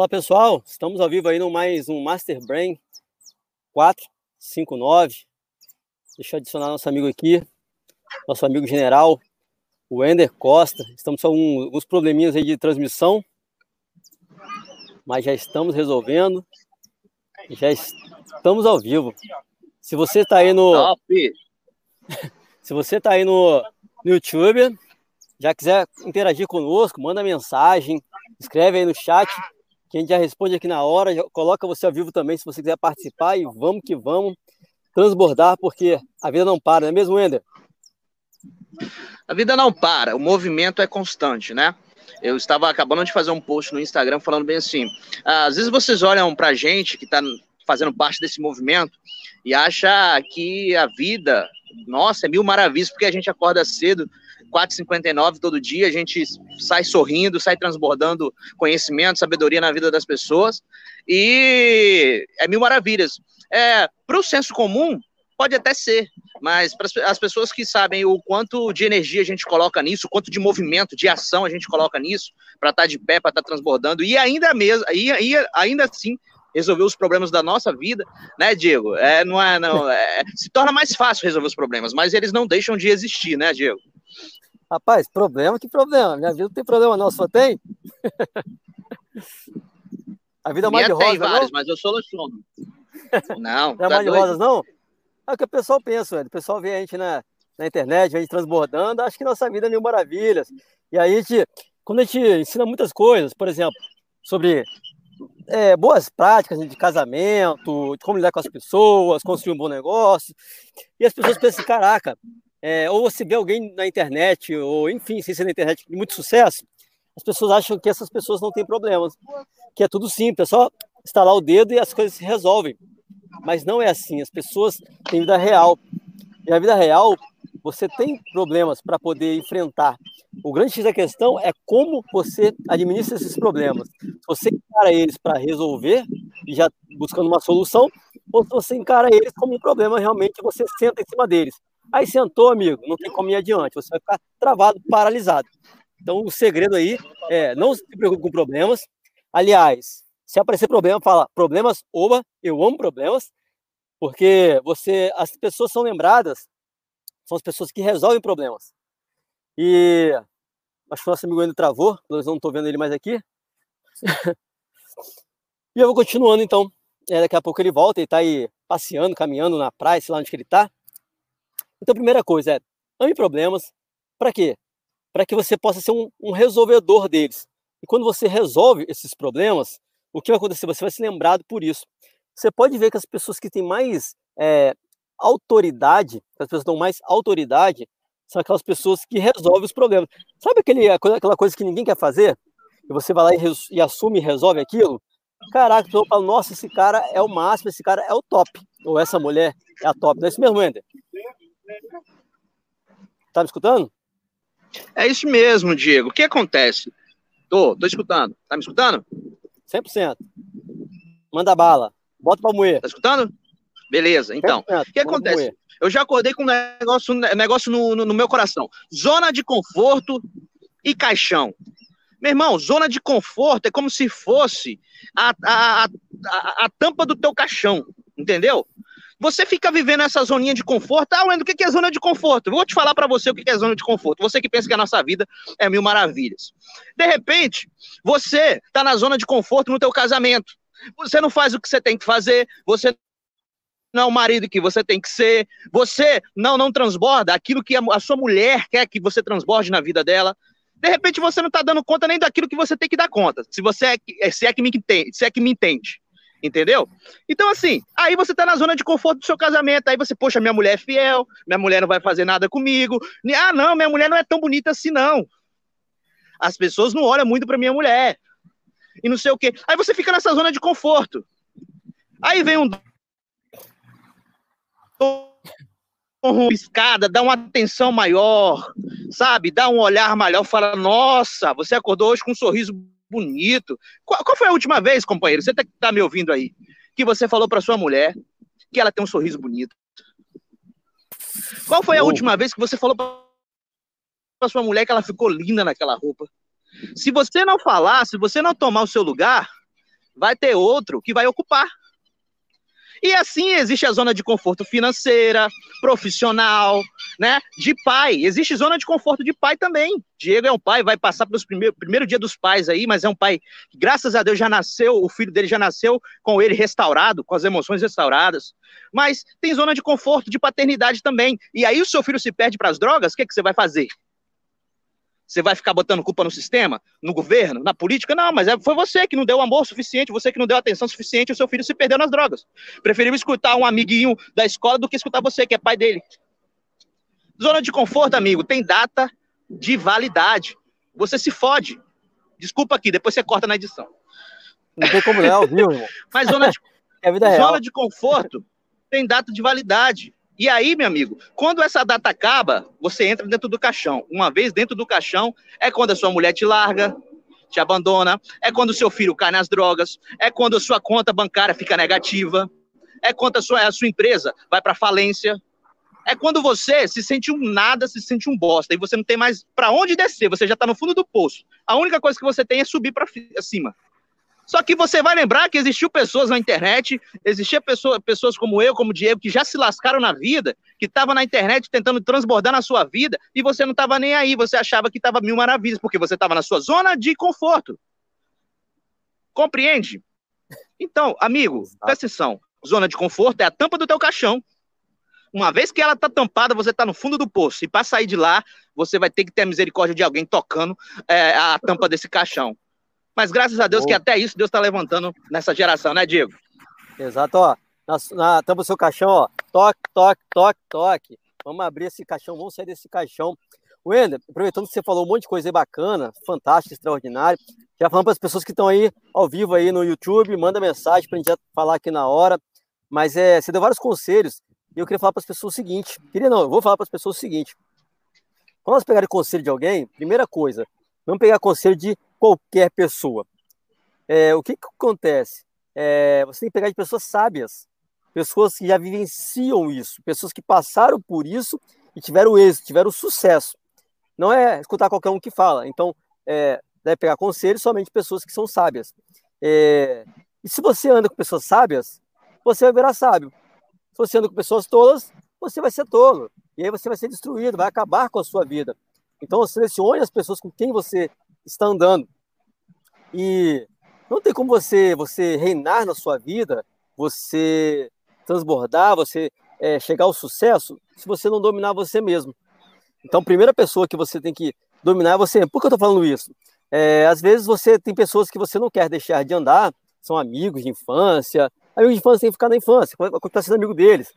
Fala pessoal, estamos ao vivo aí no mais um Master Brain 459. Deixa eu adicionar nosso amigo aqui, nosso amigo general, o Ender Costa. Estamos com alguns probleminhas aí de transmissão, mas já estamos resolvendo. Já estamos ao vivo. Se você está aí no. Se você está aí no, no YouTube, já quiser interagir conosco, manda mensagem, escreve aí no chat, que a gente já responde aqui na hora, coloca você ao vivo também se você quiser participar e vamos que vamos transbordar, porque a vida não para, não é mesmo, Ender? A vida não para, o movimento é constante, né? Eu estava acabando de fazer um post no Instagram falando bem assim: às vezes vocês olham para a gente que está fazendo parte desse movimento e acha que a vida, nossa, é mil maravilhas, porque a gente acorda cedo, 4h59 todo dia, a gente sai sorrindo, sai transbordando conhecimento, sabedoria na vida das pessoas, e é mil maravilhas. É, para o senso comum, pode até ser, mas para as pessoas que sabem o quanto de energia a gente coloca nisso, o quanto de movimento, de ação a gente coloca nisso, para estar tá de pé, para estar tá transbordando, e ainda mesmo, e, e ainda assim resolver os problemas da nossa vida, né, Diego? É, não é, não, é, se torna mais fácil resolver os problemas, mas eles não deixam de existir, né, Diego? Rapaz, problema, que problema? Minha vida não tem problema não, só tem. A vida é mais de rosa, tem vários, não? mas eu soluciono. Não, não é tá mais de rosas, não? É o que o pessoal pensa, velho. O pessoal vê a gente na, na internet, a gente transbordando, acho que nossa vida é mil maravilhas. E aí, a gente, quando a gente ensina muitas coisas, por exemplo, sobre é, boas práticas de casamento, de como lidar com as pessoas, construir um bom negócio, e as pessoas pensam, caraca, é, ou você vê alguém na internet, ou enfim, sem ser na internet, de muito sucesso, as pessoas acham que essas pessoas não têm problemas, que é tudo simples, é só instalar o dedo e as coisas se resolvem. Mas não é assim, as pessoas têm vida real. E na vida real, você tem problemas para poder enfrentar. O grande X da questão é como você administra esses problemas. Se você encara eles para resolver, e já buscando uma solução, ou se você encara eles como um problema realmente você senta em cima deles. Aí sentou, amigo, não tem como ir adiante, você vai ficar travado, paralisado. Então, o segredo aí é não se preocupe com problemas. Aliás, se aparecer problema, fala problemas, oba, eu amo problemas, porque você, as pessoas são lembradas, são as pessoas que resolvem problemas. E acho que o nosso amigo ainda travou, nós não estou vendo ele mais aqui. e eu vou continuando então. É, daqui a pouco ele volta, ele está aí passeando, caminhando na praia, sei lá onde que ele está. Então, a primeira coisa é, ame problemas. Para quê? Para que você possa ser um, um, resolvedor deles. E quando você resolve esses problemas, o que vai acontecer? Você vai ser lembrado por isso. Você pode ver que as pessoas que têm mais é, autoridade, as pessoas que dão mais autoridade, são aquelas pessoas que resolvem os problemas. Sabe aquele, aquela coisa que ninguém quer fazer? E você vai lá e, e assume e resolve aquilo? Caraca, a pessoa fala, nossa, esse cara é o máximo, esse cara é o top. Ou essa mulher é a top. Não é isso mesmo, Ender? Tá me escutando? É isso mesmo, Diego. O que acontece? Tô, tô escutando. Tá me escutando? 100%. Manda bala. Bota pra moer. Tá escutando? Beleza, então. O que acontece? Eu já acordei com um negócio, negócio no, no, no meu coração. Zona de conforto e caixão. Meu irmão, zona de conforto é como se fosse a, a, a, a tampa do teu caixão, entendeu? Você fica vivendo essa zoninha de conforto. Ah, Wendel, o que é zona de conforto? Vou te falar para você o que é zona de conforto. Você que pensa que a nossa vida é mil maravilhas. De repente, você está na zona de conforto no teu casamento. Você não faz o que você tem que fazer, você não é o marido que você tem que ser, você não não transborda aquilo que a sua mulher quer que você transborde na vida dela. De repente você não está dando conta nem daquilo que você tem que dar conta. Se você é, se é que me entende, se é que me entende. Entendeu? Então, assim, aí você tá na zona de conforto do seu casamento. Aí você, poxa, minha mulher é fiel, minha mulher não vai fazer nada comigo. Ah, não, minha mulher não é tão bonita assim, não. As pessoas não olham muito pra minha mulher. E não sei o quê. Aí você fica nessa zona de conforto. Aí vem um. uma escada, dá uma atenção maior, sabe? Dá um olhar maior, fala: Nossa, você acordou hoje com um sorriso bonito. Qual, qual, foi a última vez, companheiro? Você tá, tá me ouvindo aí? Que você falou para sua mulher que ela tem um sorriso bonito. Qual foi a oh. última vez que você falou para sua mulher que ela ficou linda naquela roupa? Se você não falar, se você não tomar o seu lugar, vai ter outro que vai ocupar. E assim existe a zona de conforto financeira, profissional, né? De pai. Existe zona de conforto de pai também. Diego é um pai, vai passar pelos primeiros primeiro dia dos pais aí, mas é um pai que, graças a Deus, já nasceu, o filho dele já nasceu com ele restaurado, com as emoções restauradas. Mas tem zona de conforto de paternidade também. E aí o seu filho se perde para as drogas, o que, que você vai fazer? Você vai ficar botando culpa no sistema, no governo, na política? Não, mas é, foi você que não deu amor suficiente, você que não deu atenção suficiente, o seu filho se perdeu nas drogas. Preferiu escutar um amiguinho da escola do que escutar você, que é pai dele. Zona de conforto, amigo, tem data de validade. Você se fode. Desculpa aqui, depois você corta na edição. Não tem como não, viu, irmão? Mas zona de, é zona de conforto tem data de validade. E aí, meu amigo, quando essa data acaba, você entra dentro do caixão. Uma vez dentro do caixão, é quando a sua mulher te larga, te abandona, é quando o seu filho cai nas drogas, é quando a sua conta bancária fica negativa, é quando a sua, a sua empresa vai para falência, é quando você se sente um nada, se sente um bosta, e você não tem mais para onde descer, você já está no fundo do poço. A única coisa que você tem é subir para cima. Só que você vai lembrar que existiu pessoas na internet, existiam pessoa, pessoas como eu, como o Diego, que já se lascaram na vida, que estavam na internet tentando transbordar na sua vida, e você não estava nem aí, você achava que estava mil maravilhas, porque você estava na sua zona de conforto. Compreende? Então, amigo, presta atenção. Zona de conforto é a tampa do teu caixão. Uma vez que ela está tampada, você está no fundo do poço. E para sair de lá, você vai ter que ter a misericórdia de alguém tocando é, a tampa desse caixão. Mas graças a Deus que até isso Deus está levantando nessa geração, né, Diego? Exato, ó. Na, na tampa do seu caixão, ó. Toque, toque, toque, toque. Vamos abrir esse caixão, vamos sair desse caixão. Wender, aproveitando que você falou um monte de coisa aí bacana, fantástica, extraordinária, já falando para as pessoas que estão aí ao vivo aí no YouTube, manda mensagem para a gente falar aqui na hora. Mas é, você deu vários conselhos e eu queria falar para as pessoas o seguinte. Queria não, eu vou falar para as pessoas o seguinte. Quando elas pegarem conselho de alguém, primeira coisa, não pegar conselho de qualquer pessoa. É, o que, que acontece? É, você tem que pegar de pessoas sábias, pessoas que já vivenciam isso, pessoas que passaram por isso e tiveram êxito, tiveram sucesso. Não é escutar qualquer um que fala. Então, é, deve pegar conselhos somente pessoas que são sábias. É, e se você anda com pessoas sábias, você vai virar sábio. Se você anda com pessoas tolas, você vai ser tolo. E aí você vai ser destruído, vai acabar com a sua vida. Então, selecione as pessoas com quem você está andando. E não tem como você, você reinar na sua vida, você transbordar, você é, chegar ao sucesso, se você não dominar você mesmo. Então, a primeira pessoa que você tem que dominar é você. Por que eu estou falando isso? É, às vezes você tem pessoas que você não quer deixar de andar, são amigos de infância. Amigos de infância tem que ficar na infância, está sendo amigo deles.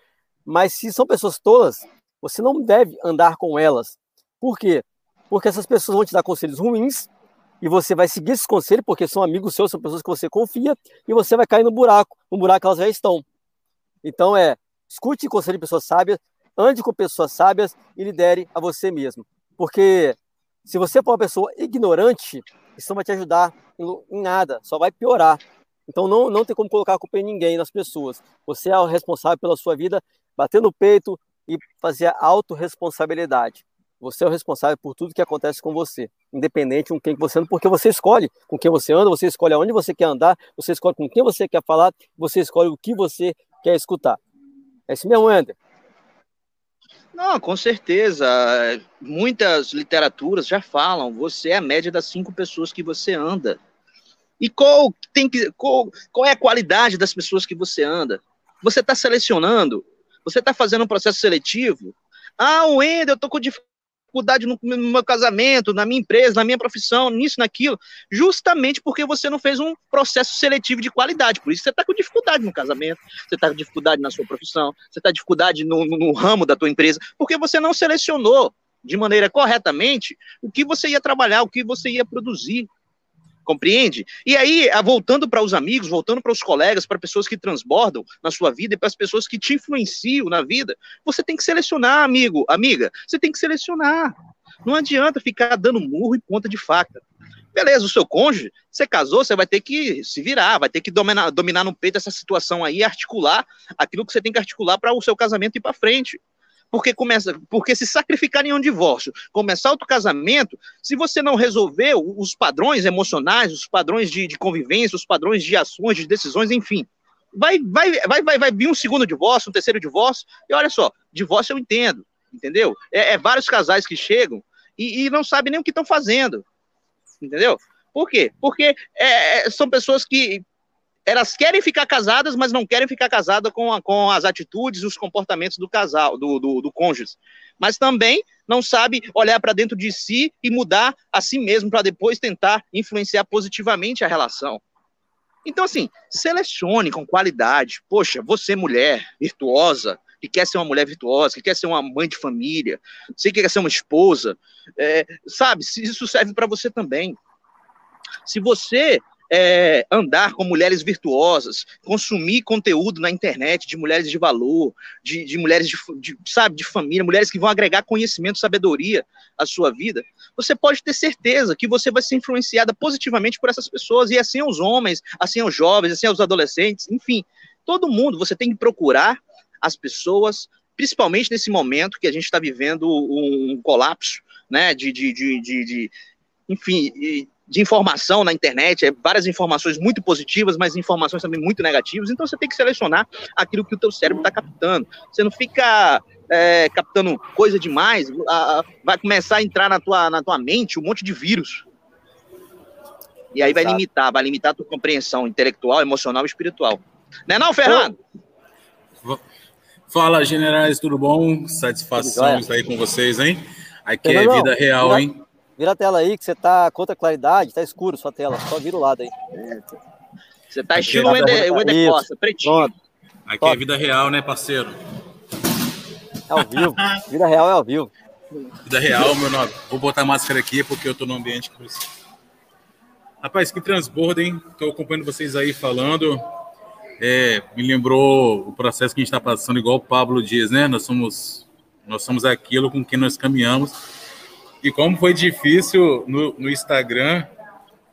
Mas se são pessoas tolas, você não deve andar com elas. Por quê? Porque essas pessoas vão te dar conselhos ruins e você vai seguir esses conselhos porque são amigos seus, são pessoas que você confia e você vai cair no buraco, no buraco que elas já estão. Então é, escute conselho de pessoas sábias, ande com pessoas sábias e lidere a você mesmo. Porque se você for uma pessoa ignorante, isso não vai te ajudar em nada, só vai piorar. Então não, não tem como colocar a culpa em ninguém, nas pessoas. Você é o responsável pela sua vida, bater no peito e fazer a autorresponsabilidade. Você é o responsável por tudo que acontece com você, independente com quem você anda, porque você escolhe com quem você anda, você escolhe aonde você quer andar, você escolhe com quem você quer falar, você escolhe o que você quer escutar. É isso mesmo, Ender? Não, com certeza. Muitas literaturas já falam, você é a média das cinco pessoas que você anda. E qual, tem que, qual, qual é a qualidade das pessoas que você anda? Você está selecionando? Você está fazendo um processo seletivo? Ah, o eu estou com dificuldade no, meu casamento, na minha empresa, na minha profissão, nisso, naquilo, justamente porque você não fez um processo seletivo de qualidade. Por isso você está com dificuldade no casamento, você está com dificuldade na sua profissão, você está com dificuldade no, no, no ramo da tua empresa, porque você não selecionou de maneira corretamente o que você ia trabalhar, o que você ia produzir. Compreende? E aí, voltando para os amigos, voltando para os colegas, para pessoas que transbordam na sua vida e para as pessoas que te influenciam na vida, você tem que selecionar, amigo, amiga, você tem que selecionar. Não adianta ficar dando murro e ponta de faca. Beleza, o seu cônjuge, você casou, você vai ter que se virar, vai ter que dominar, dominar no peito essa situação aí, articular aquilo que você tem que articular para o seu casamento ir para frente. Porque começa, porque se sacrificar em um divórcio, começar outro casamento, se você não resolver os padrões emocionais, os padrões de, de convivência, os padrões de ações, de decisões, enfim, vai, vai, vai, vai, vai vir um segundo divórcio, um terceiro divórcio, e olha só, divórcio eu entendo, entendeu? É, é vários casais que chegam e, e não sabem nem o que estão fazendo, entendeu? Por quê? Porque é, é, são pessoas que elas querem ficar casadas, mas não querem ficar casadas com, com as atitudes e os comportamentos do casal, do, do, do cônjuge. Mas também não sabe olhar para dentro de si e mudar a si mesmo para depois tentar influenciar positivamente a relação. Então, assim, selecione com qualidade. Poxa, você, mulher virtuosa, que quer ser uma mulher virtuosa, que quer ser uma mãe de família, você que quer ser uma esposa, é, sabe? Isso serve para você também. Se você é, andar com mulheres virtuosas, consumir conteúdo na internet de mulheres de valor, de, de mulheres de, de, sabe, de família, mulheres que vão agregar conhecimento, sabedoria à sua vida, você pode ter certeza que você vai ser influenciada positivamente por essas pessoas, e assim os homens, assim os jovens, assim os adolescentes, enfim, todo mundo, você tem que procurar as pessoas, principalmente nesse momento que a gente está vivendo um, colapso, né, de, de, de, de enfim, de informação na internet, é várias informações muito positivas, mas informações também muito negativas. Então você tem que selecionar aquilo que o teu cérebro está captando. Você não fica é, captando coisa demais, a, vai começar a entrar na tua, na tua mente um monte de vírus. E aí Exato. vai limitar, vai limitar a tua compreensão intelectual, emocional e espiritual. Não é não, Fernando? Fala, generais, tudo bom? Satisfação estar aí com vocês, hein? Aqui é vida real, hein? Vira a tela aí, que você tá contra a claridade, tá escuro sua tela. Só vira o lado aí. Você tá estilo o Ender, Costa, pretinho. Pronto. Aqui é Top. é vida real, né, parceiro? É ao vivo. Vida real é ao vivo. Vida real, meu nome. Vou botar a máscara aqui porque eu tô no ambiente que Rapaz, que transbordo, hein? Tô acompanhando vocês aí falando. É, me lembrou o processo que a gente está passando, igual o Pablo diz, né? Nós somos, nós somos aquilo com quem nós caminhamos e como foi difícil no, no Instagram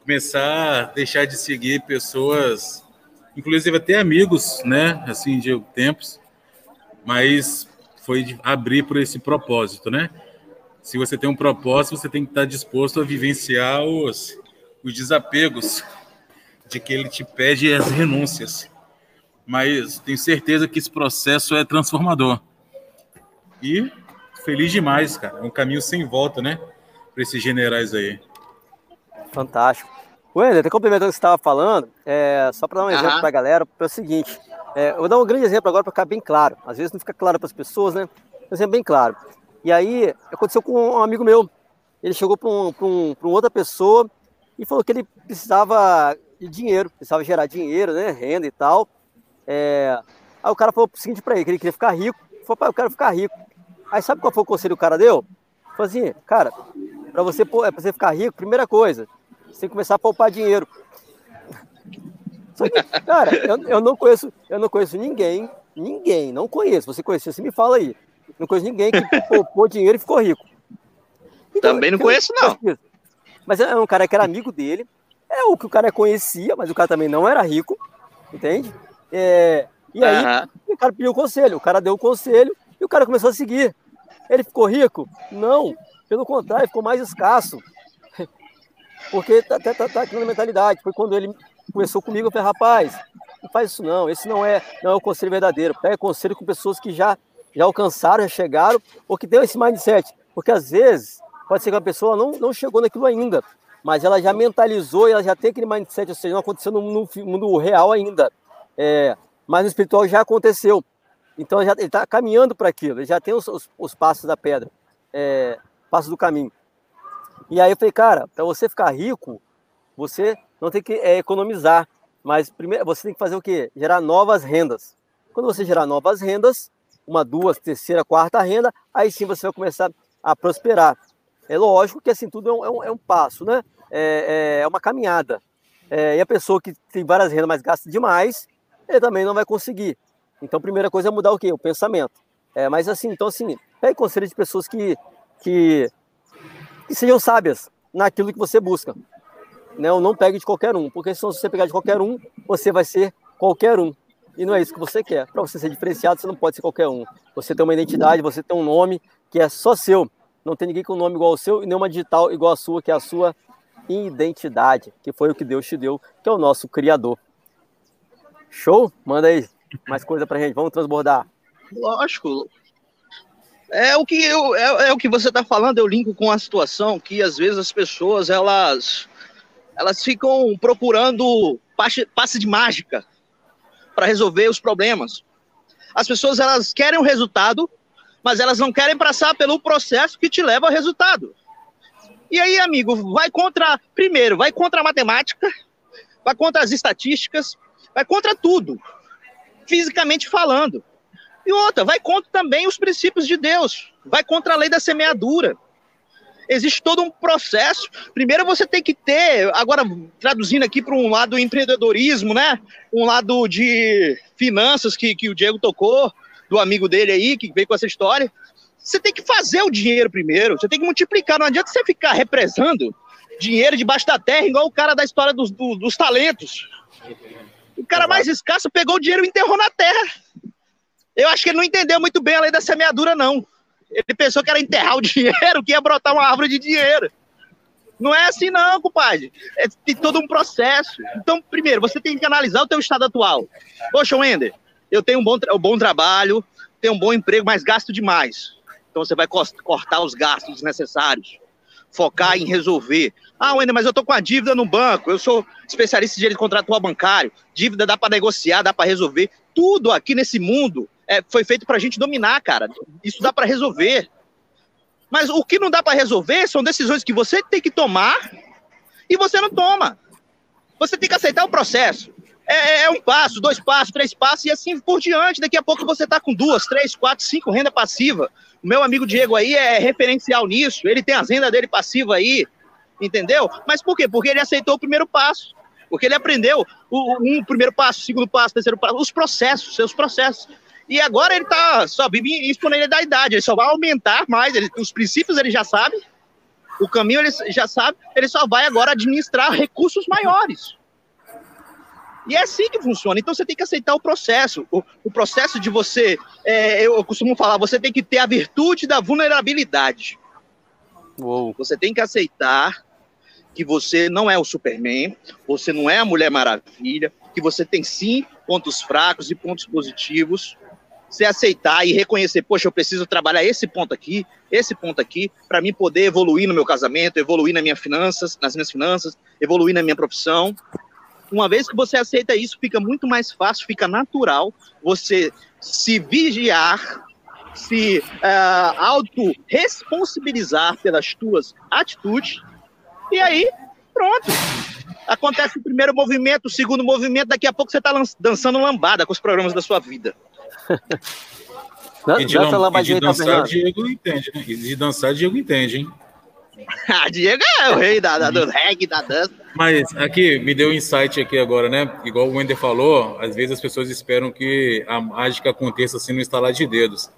começar a deixar de seguir pessoas, inclusive até amigos, né? Assim, de tempos, mas foi abrir por esse propósito, né? Se você tem um propósito, você tem que estar disposto a vivenciar os, os desapegos de que ele te pede as renúncias. Mas tenho certeza que esse processo é transformador. E feliz demais, cara. É um caminho sem volta, né? Para esses generais aí. Fantástico. Wender, até complementando o que você estava falando, é, só para dar um exemplo para a galera, é o seguinte: é, eu vou dar um grande exemplo agora para ficar bem claro. Às vezes não fica claro para as pessoas, né? Um exemplo bem claro. E aí, aconteceu com um amigo meu. Ele chegou para um, um, uma outra pessoa e falou que ele precisava de dinheiro, precisava gerar dinheiro, né? Renda e tal. É, aí o cara falou o seguinte para ele: que ele queria ficar rico. Ele falou, pai, eu quero ficar rico. Aí sabe qual foi o conselho que o cara deu? Falou assim, cara, para você, pra você ficar rico, primeira coisa, você tem que começar a poupar dinheiro. Só que, cara, eu, eu, não conheço, eu não conheço ninguém, ninguém, não conheço. Você conhece, você me fala aí. Não conheço ninguém que poupou dinheiro e ficou rico. Então, Também não conheço, não. Mas é um cara que era amigo dele, é o que o cara conhecia, mas o cara também não era rico, entende? É, e aí, uhum. o cara pediu o conselho, o cara deu o conselho, e o cara começou a seguir. Ele ficou rico? Não. Pelo contrário, ficou mais escasso. Porque tá, tá, tá, tá aqui na mentalidade. Foi quando ele começou comigo, eu falei, rapaz, não faz isso não, esse não é, não é o conselho verdadeiro. Pega conselho com pessoas que já, já alcançaram, já chegaram, ou que tem esse mindset. Porque às vezes, pode ser que a pessoa não, não chegou naquilo ainda, mas ela já mentalizou e ela já tem aquele mindset, ou seja, não aconteceu no, no mundo real ainda. É, mas no espiritual já aconteceu. Então ele está caminhando para aquilo, ele já tem os, os, os passos da pedra, é, passos do caminho. E aí eu falei, cara, para você ficar rico, você não tem que é, economizar, mas primeiro você tem que fazer o quê? Gerar novas rendas. Quando você gerar novas rendas, uma, duas, terceira, quarta renda, aí sim você vai começar a prosperar. É lógico que assim tudo é um, é um, é um passo, né? É, é, é uma caminhada. É, e a pessoa que tem várias rendas, mas gasta demais, ele também não vai conseguir. Então, primeira coisa é mudar o quê? O pensamento. É, mas assim, então assim, pegue conselho de pessoas que, que, que sejam sábias naquilo que você busca. Né? Ou não pegue de qualquer um, porque se você pegar de qualquer um, você vai ser qualquer um. E não é isso que você quer. Para você ser diferenciado, você não pode ser qualquer um. Você tem uma identidade, você tem um nome que é só seu. Não tem ninguém com um nome igual ao seu e nenhuma digital igual à sua, que é a sua identidade, que foi o que Deus te deu, que é o nosso Criador. Show? Manda aí mais coisa pra gente. Vamos transbordar. Lógico. É o que eu, é, é o que você está falando. Eu linko com a situação que às vezes as pessoas elas elas ficam procurando passe, passe de mágica para resolver os problemas. As pessoas elas querem o resultado, mas elas não querem passar pelo processo que te leva ao resultado. E aí, amigo, vai contra primeiro, vai contra a matemática, vai contra as estatísticas, vai contra tudo, fisicamente falando. E outra, vai contra também os princípios de Deus, vai contra a lei da semeadura. Existe todo um processo. Primeiro você tem que ter, agora traduzindo aqui para um lado do empreendedorismo, né? Um lado de finanças que, que o Diego tocou, do amigo dele aí, que veio com essa história. Você tem que fazer o dinheiro primeiro, você tem que multiplicar. Não adianta você ficar represando dinheiro debaixo da terra, igual o cara da história dos, dos, dos talentos. O cara mais escasso pegou o dinheiro e enterrou na terra. Eu acho que ele não entendeu muito bem a lei da semeadura, não. Ele pensou que era enterrar o dinheiro, que ia brotar uma árvore de dinheiro. Não é assim, não, compadre. É, tem todo um processo. Então, primeiro, você tem que analisar o teu estado atual. Poxa, Wender, eu tenho um bom, um bom trabalho, tenho um bom emprego, mas gasto demais. Então, você vai cortar os gastos desnecessários focar em resolver. Ah, Wender, mas eu tô com a dívida no banco, eu sou especialista em direito contratual bancário, dívida dá para negociar, dá para resolver. Tudo aqui nesse mundo é, foi feito para a gente dominar, cara. Isso dá para resolver. Mas o que não dá para resolver são decisões que você tem que tomar e você não toma. Você tem que aceitar o processo. É, é, é um passo, dois passos, três passos e assim por diante. Daqui a pouco você está com duas, três, quatro, cinco renda passiva. O meu amigo Diego aí é referencial nisso. Ele tem as rendas dele passiva aí, entendeu? Mas por quê? Porque ele aceitou o primeiro passo. Porque ele aprendeu o, um primeiro passo, segundo passo, terceiro passo, os processos, seus processos. E agora ele tá só em idade, ele só vai aumentar mais, ele, os princípios ele já sabe, o caminho ele já sabe, ele só vai agora administrar recursos maiores. E é assim que funciona. Então você tem que aceitar o processo. O, o processo de você, é, eu costumo falar, você tem que ter a virtude da vulnerabilidade. Uou. Você tem que aceitar que você não é o Superman, você não é a Mulher Maravilha, que você tem sim pontos fracos e pontos positivos. Você aceitar e reconhecer, poxa, eu preciso trabalhar esse ponto aqui, esse ponto aqui, para mim poder evoluir no meu casamento, evoluir nas minhas finanças, nas minhas finanças, evoluir na minina profissão. Uma vez que você aceita isso, fica muito mais fácil, fica natural você se vigiar, se uh, auto-responsabilizar pelas tuas atitudes, e aí, pronto. Acontece o primeiro movimento, o segundo movimento, daqui a pouco você está dançando lambada com os programas da sua vida. e de, e de dançar, Diego entende, né? E de dançar, Diego entende, hein? ah, Diego é o rei da, da, do reggae, da dança. Mas aqui, me deu um insight aqui agora, né? Igual o Wender falou, às vezes as pessoas esperam que a mágica aconteça assim no instalar de dedos.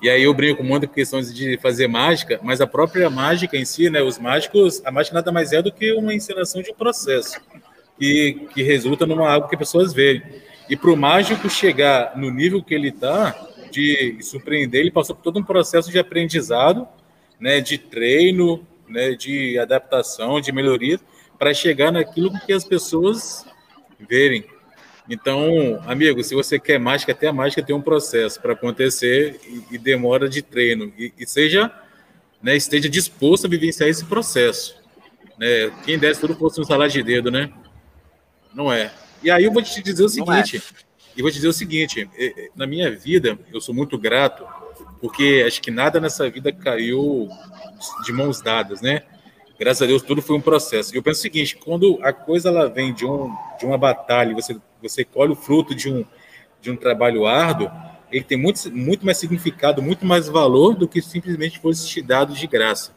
E aí eu brinco muito com questões de fazer mágica, mas a própria mágica em si, né? Os mágicos, a mágica nada mais é do que uma encenação de um processo que, que resulta numa algo que as pessoas veem. E para o mágico chegar no nível que ele está, de surpreender, ele passou por todo um processo de aprendizado né, de treino, né, de adaptação, de melhoria, para chegar naquilo que as pessoas verem. Então, amigo, se você quer mágica, até a mágica tem um processo para acontecer e, e, demora de treino. E, e, seja, né, esteja disposto a vivenciar esse processo. Né? Quem desse tudo fosse um salário de dedo, né? Não é. E aí eu vou te dizer o é. seguinte, é. e vou te dizer o seguinte, na minha vida, eu sou muito grato porque acho que nada nessa vida caiu de mãos dadas, né? Graças a Deus tudo foi um processo. E eu penso o seguinte, quando a coisa ela vem de, um, de uma batalha, você você colhe o fruto de um de um trabalho árduo, ele tem muito, muito mais significado, muito mais valor do que simplesmente fosse te dado de graça.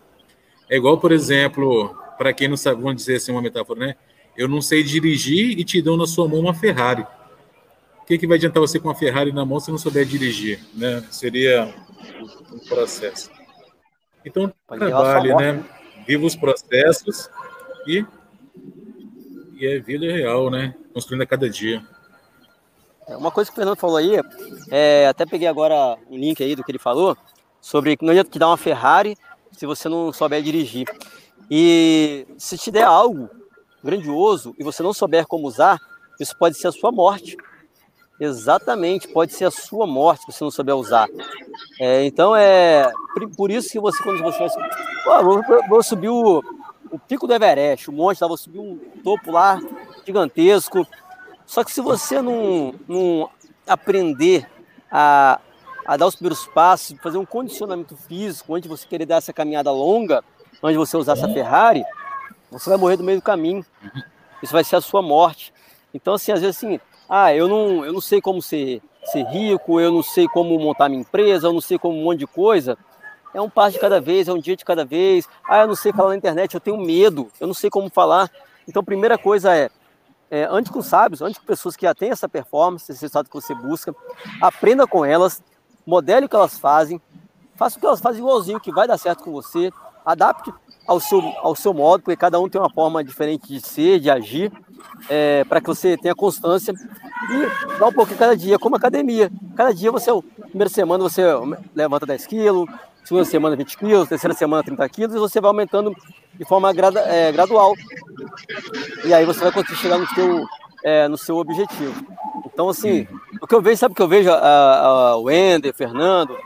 É igual, por exemplo, para quem não sabe, vamos dizer assim uma metáfora, né? Eu não sei dirigir e te dou na sua mão uma Ferrari. O que, que vai adiantar você com uma Ferrari na mão se não souber dirigir? Né? Seria um processo. Então, trabalhe, né? Viva os processos e, e é vida real, né? Construindo a cada dia. É, uma coisa que o Fernando falou aí, é, até peguei agora um link aí do que ele falou, sobre que não adianta te dar uma Ferrari se você não souber dirigir. E se te der algo grandioso e você não souber como usar, isso pode ser a sua morte. Exatamente, pode ser a sua morte se você não souber usar. É, então é por isso que você, quando você vai vou, vou, subir o, o pico do Everest, um monte lá, vou subir um topo lá gigantesco. Só que se você não, não aprender a, a dar os primeiros passos, fazer um condicionamento físico, antes de você querer dar essa caminhada longa, antes de você usar essa Ferrari, você vai morrer no meio do caminho. Isso vai ser a sua morte. Então, assim, às vezes, assim, ah, eu não, eu não sei como ser, ser rico, eu não sei como montar minha empresa, eu não sei como um monte de coisa. É um passo de cada vez, é um dia de cada vez. Ah, eu não sei falar na internet, eu tenho medo, eu não sei como falar. Então, a primeira coisa é, é antes com sábios, antes com pessoas que já têm essa performance, esse resultado que você busca, aprenda com elas, modele o que elas fazem, faça o que elas fazem igualzinho, que vai dar certo com você, adapte ao seu, ao seu modo, porque cada um tem uma forma diferente de ser, de agir, é, para que você tenha constância e dá um pouquinho cada dia, como academia. Cada dia você, primeira semana você levanta 10 quilos, segunda semana 20 quilos, terceira semana 30 quilos, e você vai aumentando de forma é, gradual. E aí você vai conseguir chegar no seu, é, no seu objetivo. Então, assim, o que eu vejo, sabe o que eu vejo? A, a, o Wender, Fernando,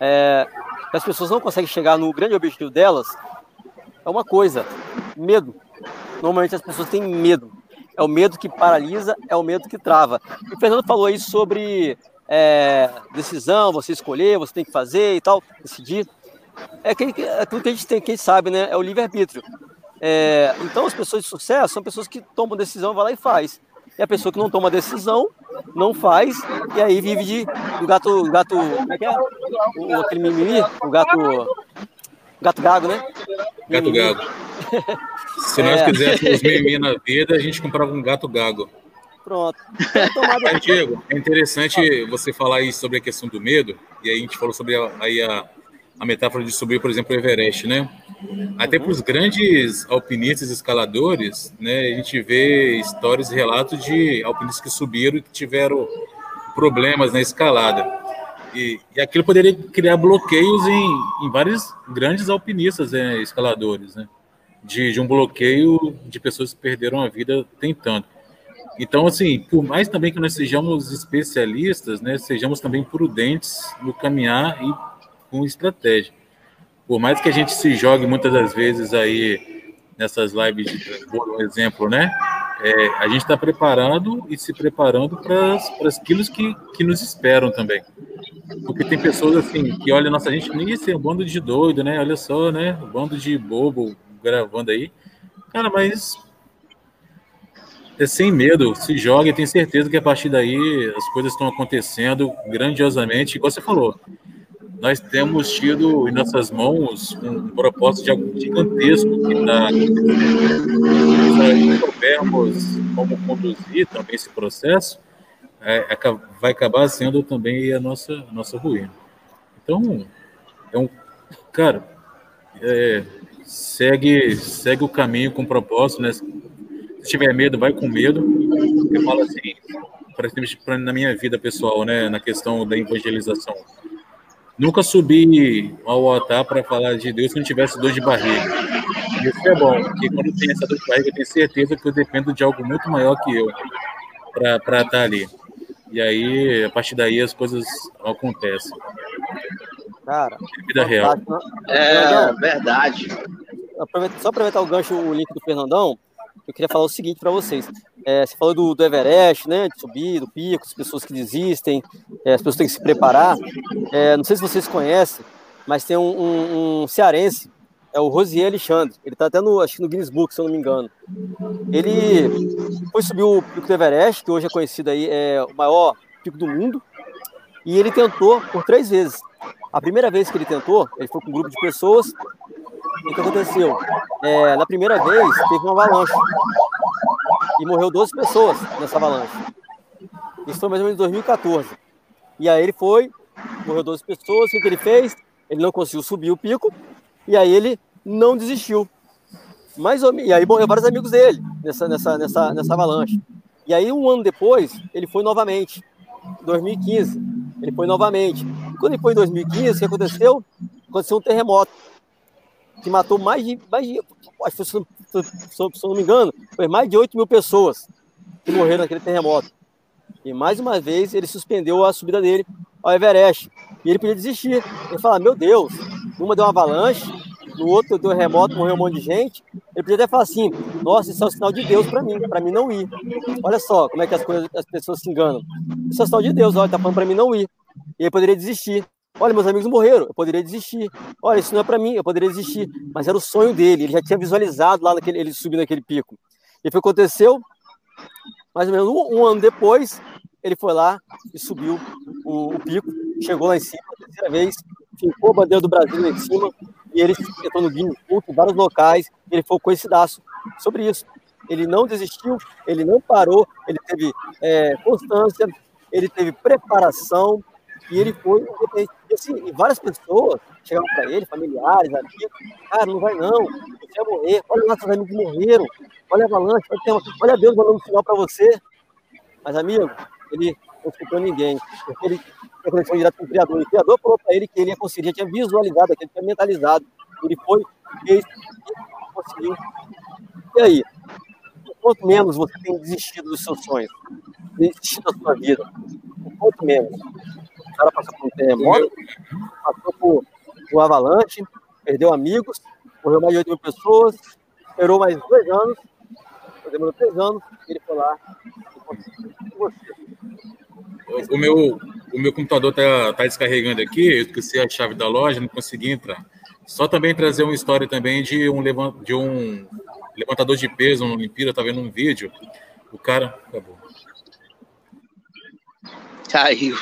é, as pessoas não conseguem chegar no grande objetivo delas é uma coisa, medo. Normalmente as pessoas têm medo. É o medo que paralisa, é o medo que trava. E o Fernando falou aí sobre é, decisão, você escolher, você tem que fazer e tal, decidir. É, que, é tudo que a gente tem, quem sabe, né? É o livre-arbítrio. É, então as pessoas de sucesso são pessoas que tomam decisão, vai lá e faz. E a pessoa que não toma decisão, não faz, e aí vive de do gato, gato, como é que é? O, aquele mimimi, o gato Gato Gago, né? Gato Gago. Se nós é. quiséssemos mimimi na vida, a gente comprava um gato gago. Pronto. Mas, Diego, é interessante você falar aí sobre a questão do medo, e aí a gente falou sobre a, aí a, a metáfora de subir, por exemplo, o Everest, né? Até para os grandes alpinistas escaladores, né, a gente vê histórias e relatos de alpinistas que subiram e que tiveram problemas na escalada. E, e aquilo poderia criar bloqueios em, em vários grandes alpinistas, né, escaladores, né? De, de um bloqueio de pessoas que perderam a vida tentando. Então, assim, por mais também que nós sejamos especialistas, né, sejamos também prudentes no caminhar e com estratégia. Por mais que a gente se jogue muitas das vezes aí nessas lives de por exemplo, né? É, a gente está preparando e se preparando para aquilo que, que nos esperam também. Porque tem pessoas assim que olham nossa gente, nem esse é um bando de doido, né? Olha só, né? Um bando de bobo gravando aí. Cara, mas é sem medo, se joga e tem certeza que a partir daí as coisas estão acontecendo grandiosamente, igual você falou. Nós temos tido em nossas mãos um propósito de algo gigantesco que está. Se soubermos como conduzir também esse processo, é vai acabar sendo também a nossa, a nossa ruína. Então, é um. Cara, é, segue, segue o caminho com propósito, né? Se tiver medo, vai com medo. Eu falo assim, para na minha vida pessoal, né? Na questão da evangelização. Nunca subi ao altar para falar de Deus se não tivesse dor de barriga. Isso é bom, porque quando tem essa dor de barriga, eu tenho certeza que eu dependo de algo muito maior que eu para estar tá ali. E aí, a partir daí, as coisas acontecem. Cara, vida real. Né? É, verdade. Só aproveitar o gancho, o link do Fernandão, eu queria falar o seguinte para vocês. É, você falou do, do, Everest, né? De subir, do pico, as pessoas que desistem, é, as pessoas têm que se preparar. É, não sei se vocês conhecem, mas tem um, um, um cearense é o Rosier Alexandre. Ele está até no, acho que no Guinness Book, se eu não me engano. Ele foi subir o Pico do Everest, que hoje é conhecido aí, é o maior pico do mundo, e ele tentou por três vezes. A primeira vez que ele tentou, ele foi com um grupo de pessoas. O que aconteceu? É, na primeira vez, teve uma avalanche. E morreu 12 pessoas nessa avalanche. Isso foi mais ou menos em 2014. E aí ele foi, morreu 12 pessoas. O que, que ele fez? Ele não conseguiu subir o pico e aí ele não desistiu. Mais ou, e aí morreu vários amigos dele nessa, nessa, nessa, nessa avalanche. E aí, um ano depois, ele foi novamente. 2015. Ele foi novamente. Quando ele foi em 2015, o que aconteceu? Aconteceu um terremoto que matou mais de, mais de se, eu não me engano, foi mais de 8 mil pessoas que morreram naquele terremoto. E mais uma vez ele suspendeu a subida dele ao Everest. E ele podia desistir. Ele fala: Meu Deus, numa deu uma avalanche, no outro deu um remoto, morreu um monte de gente. Ele podia até falar assim: Nossa, isso é um sinal de Deus para mim, para mim não ir. Olha só como é que as, coisas, as pessoas se enganam. Isso é um sinal de Deus, olha, tá falando para mim não ir. E ele poderia desistir. Olha, meus amigos morreram, eu poderia desistir. Olha, isso não é para mim, eu poderia desistir. Mas era o sonho dele, ele já tinha visualizado lá naquele, ele subindo naquele pico. E foi o que aconteceu, mais ou menos um, um ano depois, ele foi lá e subiu o, o, pico, chegou lá em cima, a terceira vez, ficou a bandeira do Brasil lá em cima, e ele entrou no Guinness em vários locais, e ele foi conhecidaço sobre isso. Ele não desistiu, ele não parou, ele teve é, constância, ele teve preparação, e ele foi. E, assim, várias pessoas chegaram para ele, familiares, amigos, cara, não vai não, você vai morrer, olha nossos amigos morreram, olha a avalanche, olha, olha Deus mandando um sinal para você. Mas, amigo, ele não escutou ninguém, porque ele tinha conexão direta com o Criador. E o Criador falou para ele que ele ia conseguir, tinha visualizado, ele tinha mentalizado. Ele foi, fez, conseguiu. E aí? Quanto menos você tem desistido dos seus sonhos, desistido da sua vida, quanto menos cara passou por um terremoto, passou por um avalanche, perdeu amigos, morreu mais de 8 mil pessoas, esperou mais dois anos, demorou três anos, ele foi lá e conseguiu. O meu, o meu computador está tá descarregando aqui, eu esqueci a chave da loja, não consegui entrar. Só também trazer uma história também de um, de um levantador de peso no Olimpíada, tá vendo um vídeo, o cara... Acabou. Caiu.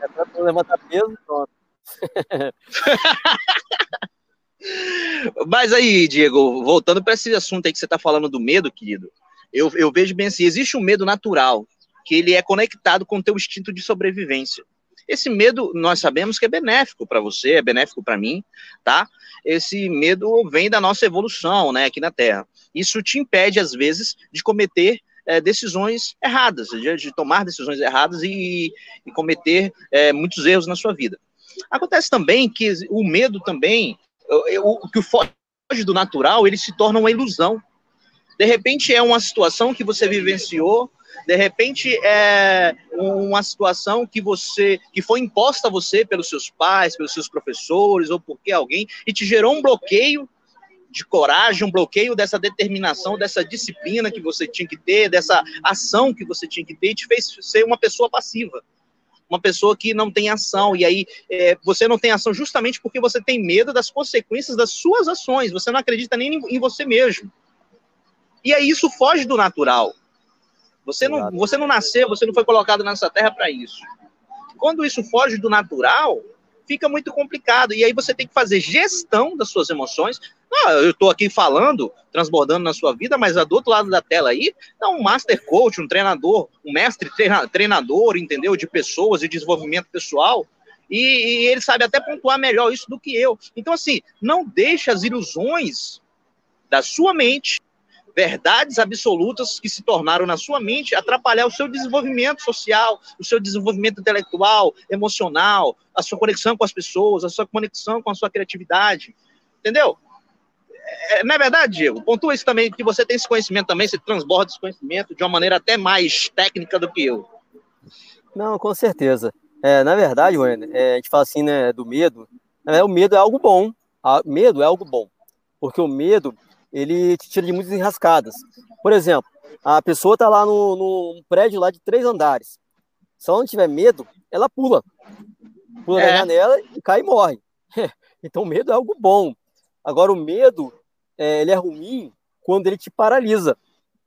É pra levantar peso, pronto. Mas aí, Diego, voltando para esse assunto aí que você está falando do medo, querido, eu, eu vejo bem assim, existe um medo natural, que ele é conectado com o teu instinto de sobrevivência. Esse medo, nós sabemos que é benéfico para você, é benéfico para mim, tá? Esse medo vem da nossa evolução, né, aqui na Terra. Isso te impede, às vezes, de cometer é, decisões erradas, de, tomar decisões erradas e, e cometer é, muitos erros na sua vida. Acontece também que o medo também, o, o que foge do natural, ele se torna uma ilusão. De repente é uma situação que você vivenciou, de repente é uma situação que você que foi imposta a você pelos seus pais, pelos seus professores ou porque alguém e te gerou um bloqueio de coragem, um bloqueio dessa determinação, dessa disciplina que você tinha que ter, dessa ação que você tinha que ter, e te fez ser uma pessoa passiva. Uma pessoa que não tem ação, e aí é, você não tem ação justamente porque você tem medo das consequências das suas ações, você não acredita nem em você mesmo. E aí isso foge do natural. Você não, você não nasceu, você não foi colocado nessa terra para isso. Quando isso foge do natural, fica muito complicado. E aí você tem que fazer gestão das suas emoções. Ah, eu estou aqui falando, transbordando na sua vida, mas do outro lado da tela aí, é um master coach, um treinador, um mestre treinador, entendeu? De pessoas e desenvolvimento pessoal. E, e ele sabe até pontuar melhor isso do que eu. Então, assim, não deixe as ilusões da sua mente verdades absolutas que se tornaram na sua mente atrapalhar o seu desenvolvimento social, o seu desenvolvimento intelectual, emocional, a sua conexão com as pessoas, a sua conexão com a sua criatividade. Entendeu? É, não é verdade, Diego? Pontua isso também, que você tem esse conhecimento também, você transborda esse conhecimento de uma maneira até mais técnica do que eu. Não, com certeza. É, na verdade, Wayne, é, a gente fala assim, né, do medo. O medo é algo bom. medo é algo bom. Porque o medo, ele te tira de muitas enrascadas. Por exemplo, a pessoa está lá no, no prédio lá de três andares. Se ela não tiver medo, ela pula. Pula é. na janela e cai e morre. então, medo é algo bom. Agora, o medo, é, ele é ruim quando ele te paralisa.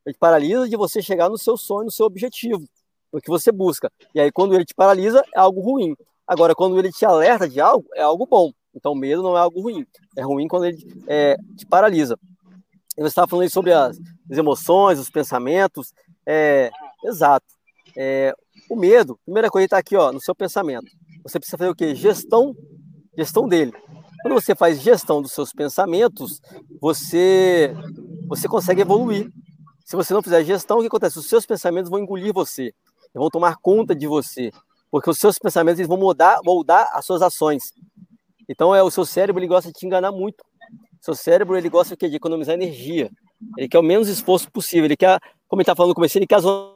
Ele te paralisa de você chegar no seu sonho, no seu objetivo, no que você busca. E aí, quando ele te paralisa, é algo ruim. Agora, quando ele te alerta de algo, é algo bom. Então, o medo não é algo ruim. É ruim quando ele é, te paralisa. Você estava falando sobre as, as, emoções, os pensamentos. É, exato. É, o medo, primeira coisa está aqui, ó, no seu pensamento. Você precisa fazer o quê? Gestão, gestão dele. Quando você faz gestão dos seus pensamentos, você, você consegue evoluir. Se você não fizer gestão, o que acontece? Os seus pensamentos vão engolir você. vão tomar conta de você, porque os seus pensamentos eles vão mudar, moldar as suas ações. Então é o seu cérebro ele gosta de te enganar muito. Seu cérebro ele gosta de economizar energia. Ele quer o menos esforço possível. Ele quer, como ele está falando no começo, ele quer a zona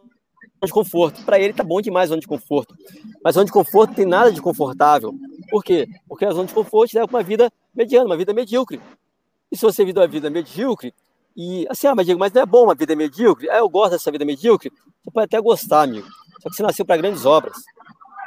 de conforto. Para ele tá bom demais a zona de conforto. Mas a zona de conforto tem nada de confortável. Por quê? Porque a zona de conforto leva para uma vida mediana, uma vida medíocre. E se você vive uma vida medíocre, e assim, ah, mas Diego, mas não é bom uma vida medíocre? Ah, eu gosto dessa vida medíocre? Você pode até gostar, amigo. Só que você nasceu para grandes obras.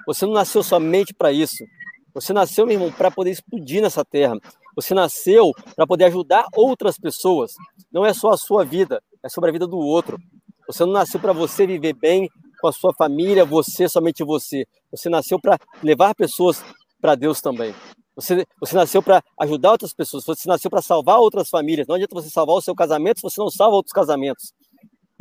Você não nasceu somente para isso. Você nasceu, meu irmão, para poder explodir nessa terra. Você nasceu para poder ajudar outras pessoas. Não é só a sua vida, é sobre a vida do outro. Você não nasceu para você viver bem com a sua família, você, somente você. Você nasceu para levar pessoas para Deus também. Você, você nasceu para ajudar outras pessoas, você nasceu para salvar outras famílias. Não adianta você salvar o seu casamento se você não salva outros casamentos.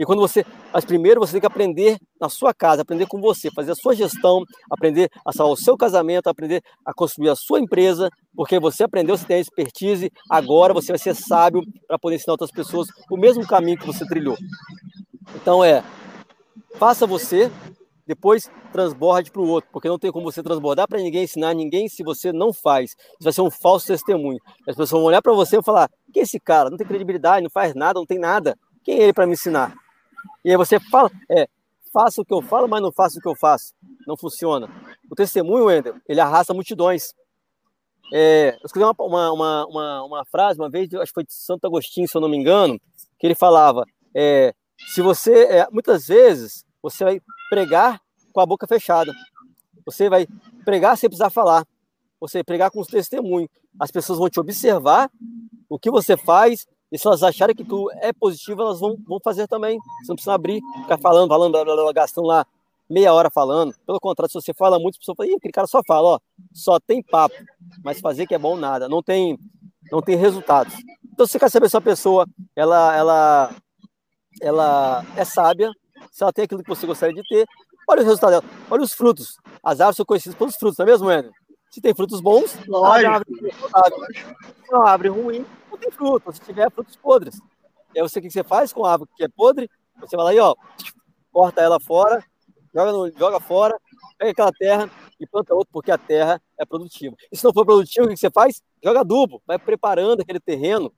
E quando você. Mas primeiro você tem que aprender na sua casa, aprender com você, fazer a sua gestão, aprender a salvar o seu casamento, aprender a construir a sua empresa, porque você aprendeu, você tem a expertise, agora você vai ser sábio para poder ensinar outras pessoas o mesmo caminho que você trilhou. Então é, faça você, depois transborde para o outro, porque não tem como você transbordar para ninguém, ensinar ninguém se você não faz. Isso vai ser um falso testemunho. As pessoas vão olhar para você e falar: quem é esse cara? Não tem credibilidade, não faz nada, não tem nada. Quem é ele para me ensinar? E aí você fala: é, faça o que eu falo, mas não faça o que eu faço. Não funciona. O testemunho, Wender, ele arrasta multidões. É, eu escrevi uma, uma, uma, uma, frase uma vez, acho que foi de Santo Agostinho, se eu não me engano, que ele falava: é, se você, é, muitas vezes, você vai pregar com a boca fechada. Você vai pregar sem precisar falar. Você vai pregar com os testemunhos. As pessoas vão te observar o que você faz e se elas acharem que tu é positivo, elas vão, vão fazer também. Você não precisa abrir, ficar falando, falando, blá, blá, blá, gastando lá meia hora falando. Pelo contrário, se você fala muito, a pessoa fala, Ih, aquele cara só fala, ó, só tem papo, mas fazer que é bom nada, não tem, não tem resultados. Então, você quer saber se a pessoa ela, ela ela é sábia, se ela tem aquilo que você gostaria de ter, olha o resultado dela, olha os frutos. As árvores são conhecidas pelos frutos, não é mesmo, Enio? Se tem frutos bons, Lógico. a árvore é Se uma árvore ruim, não tem. Se tiver frutos podres. E aí você, o que você faz com a árvore que é podre? Você vai lá e ó, corta ela fora, joga, no, joga fora, pega aquela terra e planta outra, porque a terra é produtiva. E se não for produtivo, o que você faz? Joga adubo, vai preparando aquele terreno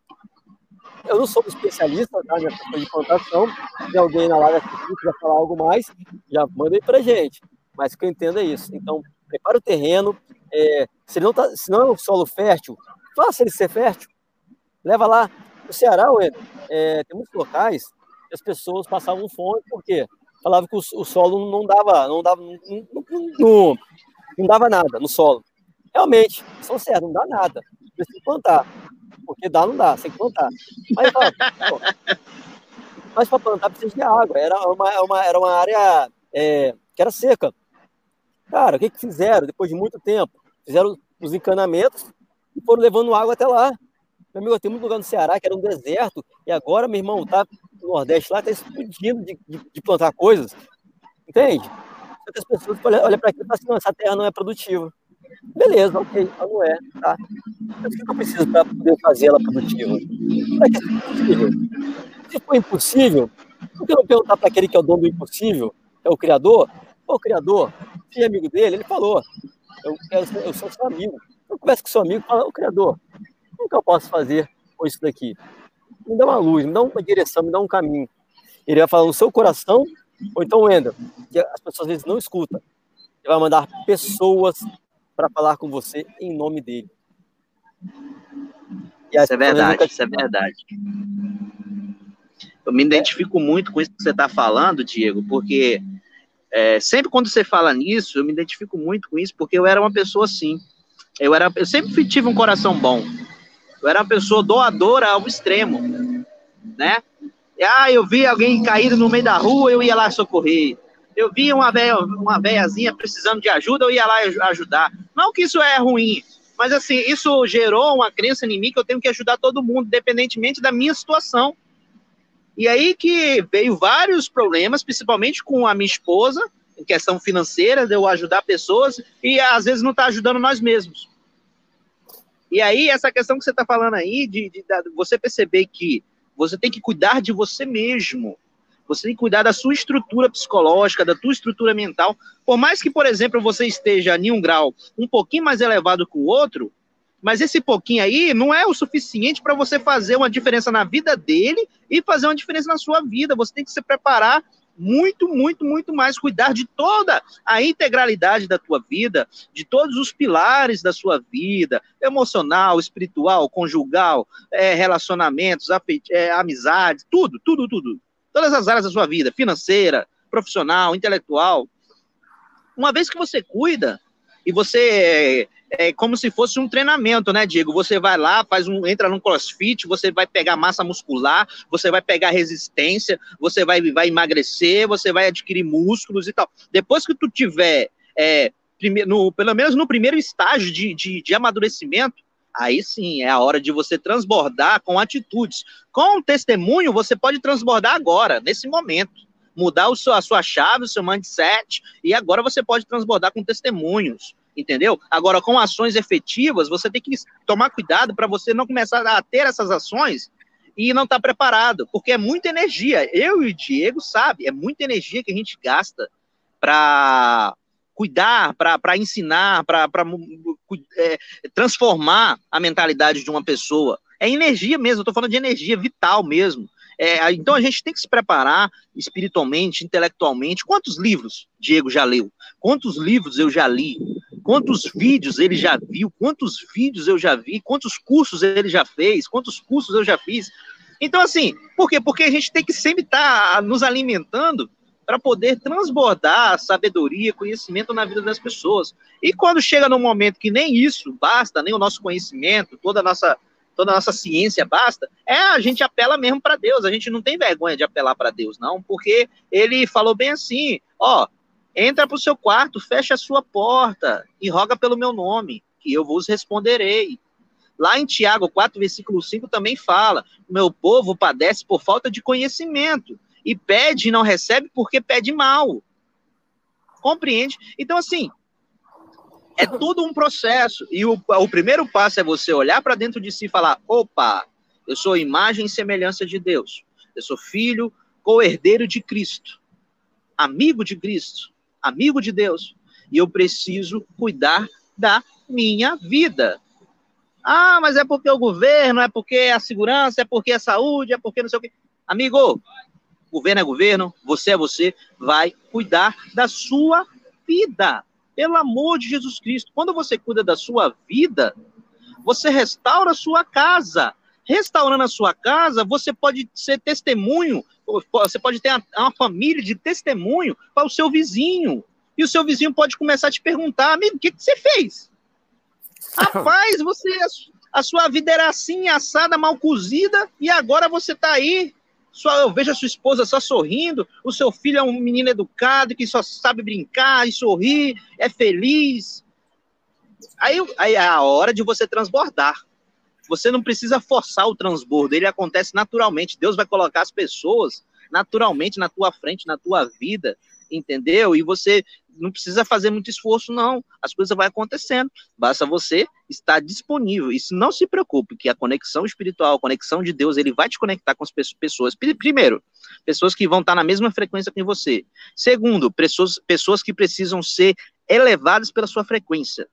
eu não sou especialista tá, de plantação. Se alguém na live que quiser falar algo mais, já manda aí pra gente. Mas o que eu entendo é isso. Então, prepara o terreno. É, se, não tá, se não é um solo fértil, faça ele ser fértil. Leva lá. No Ceará, é, tem muitos locais que as pessoas passavam fome, porque falava que o, o, solo não dava, não dava, não, não, não, não dava nada no solo. Realmente, são certos, não dá nada. Precisa plantar. Porque dá, não dá, tem que plantar. Mas, mas para plantar precisa de água. Era uma, uma era uma área é, que era seca. Cara, o que, que fizeram depois de muito tempo? Fizeram os encanamentos e foram levando água até lá. Meu amigo, tem muito lugar no Ceará que era um deserto, e agora, meu irmão, tá no Nordeste lá, tá explodindo de, de, de plantar coisas. Entende? As pessoas olham para aquilo e falam assim, não, essa terra não é produtiva. Beleza, ok, então não é, tá? Mas o que eu preciso para poder fazer ela produtiva? Para que é? Se for impossível, por que não perguntar para aquele que é o dono do impossível, é o Criador? o Criador, se é amigo dele, ele falou, eu, eu sou seu amigo. Eu converso com seu amigo falo, o Criador, como que eu posso fazer com isso daqui? Me dá uma luz, me dá uma direção, me dá um caminho. Ele vai falar no seu coração, ou então, Wendel, que as pessoas às vezes não escutam. Ele vai mandar pessoas para falar com você em nome dele. isso é verdade, isso é verdade. Eu me identifico muito com isso que você está falando, Diego, porque é, sempre quando você fala nisso, eu me identifico muito com isso, porque eu era uma pessoa assim. Eu, era, eu sempre tive um coração bom. Eu era uma pessoa doadora ao extremo, né? Ah, eu vi alguém caído no meio da rua, eu ia lá socorrer eu via uma véia, uma veiazinha precisando de ajuda, eu ia lá ajudar. Não que isso é ruim, mas assim, isso gerou uma crença em mim que eu tenho que ajudar todo mundo, independentemente da minha situação. E aí que veio vários problemas, principalmente com a minha esposa, em questão financeira, de eu ajudar pessoas, e às vezes não está ajudando nós mesmos. E aí, essa questão que você está falando aí, de, de, de, você perceber que você tem que cuidar de você mesmo, Você tem que cuidar da sua estrutura psicológica, da tua estrutura mental. Por mais que, por exemplo, você esteja em um grau um pouquinho mais elevado que o outro, mas esse pouquinho aí não é o suficiente para você fazer uma diferença na vida dele e fazer uma diferença na sua vida. Você tem que se preparar muito, muito, muito mais, cuidar de toda a integralidade da tua vida, de todos os pilares da sua vida, emocional, espiritual, conjugal, é, relacionamentos, é, amizade, tudo, tudo, tudo. Todas as áreas da sua vida, financeira, profissional, intelectual. Uma vez que você cuida e você é como se fosse um treinamento, né, Diego? Você vai lá, faz um, entra num crossfit, você vai pegar massa muscular, você vai pegar resistência, você vai, vai emagrecer, você vai adquirir músculos e tal. Depois que tu tiver, é, prime, no, pelo menos no primeiro estágio de, de, de amadurecimento, aí sim é a hora de você transbordar com atitudes. Com o testemunho, você pode transbordar agora, nesse momento. Mudar o seu, a sua chave, o seu mindset, e agora você pode transbordar com testemunhos entendeu? Agora, com ações efetivas, você tem que tomar cuidado para você não começar a ter essas ações e não estar tá preparado, porque é muita energia. Eu e o Diego sabe, é muita energia que a gente gasta para cuidar, para ensinar, para é, transformar a mentalidade de uma pessoa. É energia mesmo, eu estou falando de energia vital mesmo. É, então a gente tem que se preparar espiritualmente, intelectualmente. Quantos livros Diego já leu? Quantos livros eu já li? Quantos vídeos ele já viu? Quantos vídeos eu já vi? Quantos cursos ele já fez? Quantos cursos eu já fiz? Então, assim, por quê? Porque a gente tem que sempre estar tá nos alimentando para poder transbordar sabedoria, conhecimento na vida das pessoas. E quando chega num momento que nem isso basta, nem o nosso conhecimento, toda a nossa toda a nossa ciência basta, é a gente apela mesmo para Deus. A gente não tem vergonha de apelar para Deus, não, porque ele falou bem assim: ó, entra para o seu quarto, fecha a sua porta e roga pelo meu nome, que eu vos responderei. Lá em Tiago 4, versículo 5 também fala: meu povo padece por falta de conhecimento e pede e não recebe porque pede mal. Compreende? Então, assim, é tudo um processo. E o, o primeiro passo é você olhar para dentro de si e falar: opa, eu sou imagem e semelhança de Deus. Eu sou filho, co-herdeiro de Cristo, amigo de Cristo, amigo de Deus. E eu preciso cuidar da minha vida. Ah, mas é porque o governo, é porque a segurança, é porque a saúde, é porque não sei o quê. Amigo, governo é governo, você é você, vai cuidar da sua vida. Pelo amor de Jesus Cristo. Quando você cuida da sua vida, você restaura a sua casa. Restaurando a sua casa, você pode ser testemunho, você pode ter uma família de testemunho para o seu vizinho. E o seu vizinho pode começar a te perguntar, amigo, o que, que você fez? Rapaz, você a sua vida era assim, assada, mal cozida, e agora você está aí sua, eu vejo a sua esposa só sorrindo, o seu filho é um menino educado que só sabe brincar e sorrir, é feliz. Aí, aí é a hora de você transbordar. Você não precisa forçar o transbordo, ele acontece naturalmente. Deus vai colocar as pessoas naturalmente na tua frente, na tua vida, entendeu? E você não precisa fazer muito esforço, não. As coisas vão acontecendo. Basta você estar disponível. E se não se preocupe, que a conexão espiritual, a conexão de Deus, ele vai te conectar com as pessoas. Primeiro, pessoas que vão estar na mesma frequência que você. Segundo, pessoas, pessoas que precisam ser elevadas pela sua frequência.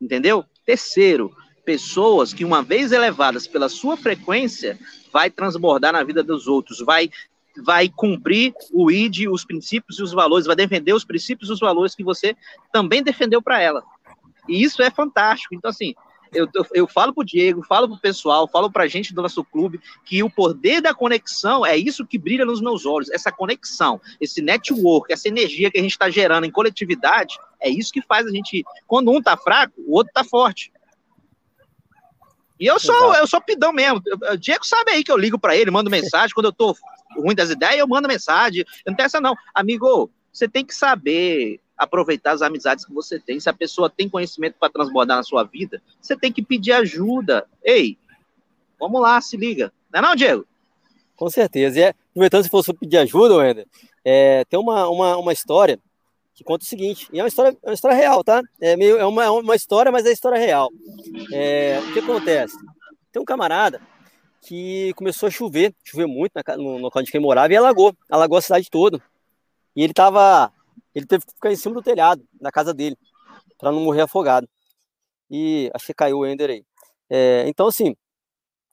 Entendeu? Terceiro, pessoas que, uma vez elevadas pela sua frequência, vai transbordar na vida dos outros, vai vai cumprir o ID, os princípios e os valores, vai defender os princípios e os valores que você também defendeu para ela. E isso é fantástico. Então, assim, eu, eu, eu falo para o Diego, falo para o pessoal, falo para a gente do nosso clube, que o poder da conexão é isso que brilha nos meus olhos, essa conexão, esse network, essa energia que a gente está gerando em coletividade, é isso que faz a gente, quando um está fraco, o outro está forte. E eu sou, eu sou pidão mesmo. O Diego sabe aí que eu ligo para ele, mando mensagem. Quando eu tô ruim das ideias, eu mando mensagem. Eu não tenho essa, não. Amigo, você tem que saber aproveitar as amizades que você tem. Se a pessoa tem conhecimento para transbordar na sua vida, você tem que pedir ajuda. Ei, vamos lá, se liga. Não é não, Diego? Com certeza. E é, aproveitando se fosse pedir ajuda, Wender, é, tem uma, uma, uma história que conta o seguinte, e é uma história, é uma história real, tá? É, meio, é, uma, é uma história, mas é história real. É, o que acontece? Tem um camarada que começou a chover, chover muito na, no local onde quem morava e alagou, alagou a cidade toda. E ele tava, ele teve que ficar em cima do telhado da casa dele, para não morrer afogado. E acho que caiu o Ender aí. É, então, assim,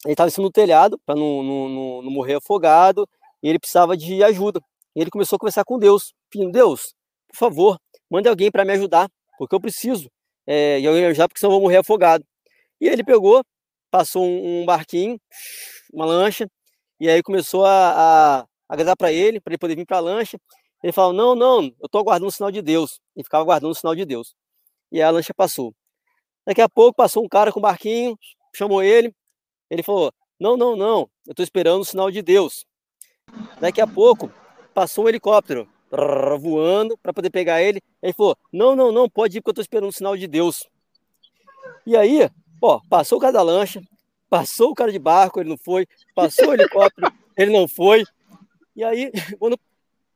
ele estava em cima do telhado para não, não, não, não, morrer afogado e ele precisava de ajuda. E ele começou a conversar com Deus, pedindo: Deus, por favor, mande alguém para me ajudar, porque eu preciso. É, e alguém ajudar, porque senão eu vou morrer afogado. E ele pegou, passou um, barquinho, uma lancha, e aí começou a, a para ele, para ele poder vir para a lancha. Ele falou: Não, não, eu estou aguardando o sinal de Deus. E ficava aguardando o sinal de Deus. E a lancha passou. Daqui a pouco passou um cara com um barquinho, chamou ele. Ele falou: Não, não, não, eu estou esperando o sinal de Deus. Daqui a pouco passou um helicóptero voando para poder pegar ele. Ele falou: Não, não, não, pode ir porque eu estou esperando o sinal de Deus. E aí, ó, passou o cara da lancha, passou o cara de barco, ele não foi, passou o helicóptero, ele não foi. E aí, quando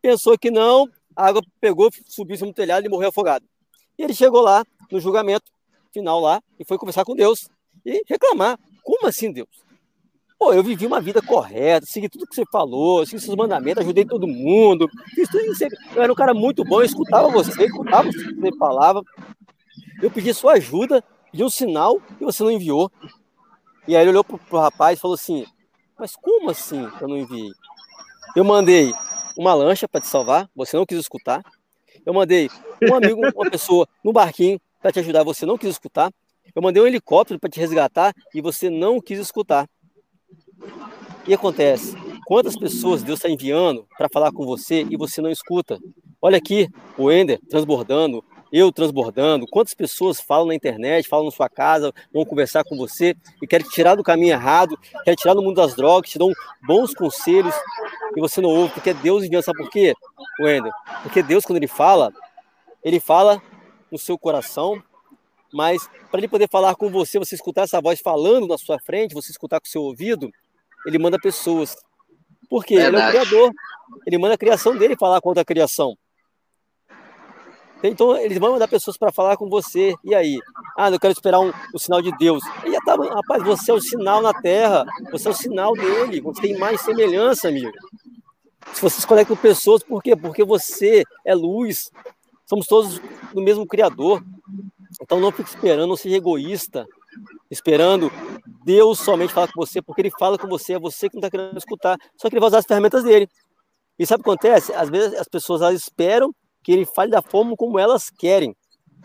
pensou que não, a água pegou, subiu no telhado e morreu afogado. E ele chegou lá no julgamento final lá e foi conversar com Deus e reclamar. Como assim, Deus? Pô, eu vivi uma vida correta, segui tudo que você falou, segui seus mandamentos, ajudei todo mundo. Fiz tudo isso. Eu era um cara muito bom, eu escutava você, escutava o que você falava. Eu pedi sua ajuda, pedi um sinal e você não enviou. E aí ele olhou pro, pro rapaz e falou assim: Mas como assim eu não enviei? Eu mandei uma lancha para te salvar, você não quis escutar. Eu mandei um amigo, uma pessoa no barquinho para te ajudar, você não quis escutar. Eu mandei um helicóptero para te resgatar e você não quis escutar. E acontece, quantas pessoas Deus está enviando para falar com você e você não escuta? Olha aqui, o Ender transbordando, eu transbordando, quantas pessoas falam na internet, falam na sua casa, vão conversar com você e querem te tirar do caminho errado, querem tirar do mundo das drogas, te dão bons conselhos e você não ouve, porque Deus envia, sabe por quê, Wender? Porque Deus, quando Ele fala, Ele fala no seu coração, mas para ele poder falar com você, você escutar essa voz falando na sua frente, você escutar com o seu ouvido, ele manda pessoas. Por quê? Ele é o criador. Ele manda a criação dele falar com outra criação. Então, eles vão mandar pessoas para falar com você. E aí? Ah, eu quero esperar um, um sinal de Deus. E já tá, rapaz, você é o sinal na terra. Você é o sinal dele. Você tem mais semelhança, amigo. Se você se conecta com pessoas, por quê? Porque você é luz. Somos todos do mesmo Criador. Então não fique esperando, não seja egoísta, esperando Deus somente falar com você, porque Ele fala com você, é você que não está querendo escutar. Só que Ele vai usar as ferramentas dele. E sabe o que acontece? Às vezes as pessoas elas esperam que Ele fale da forma como elas querem,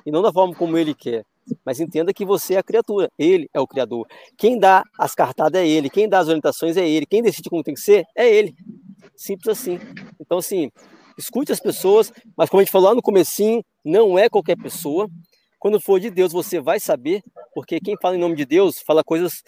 e não da forma como Ele quer. Mas entenda que você é a criatura, Ele é o Criador. Quem dá as cartadas é Ele, quem dá as orientações é Ele, quem decide como tem que ser é Ele. Simples assim. Então, assim, escute as pessoas, mas como a gente falou lá no comecinho, não é qualquer pessoa. Quando for de Deus, você vai saber, porque quem fala em nome de Deus fala coisas,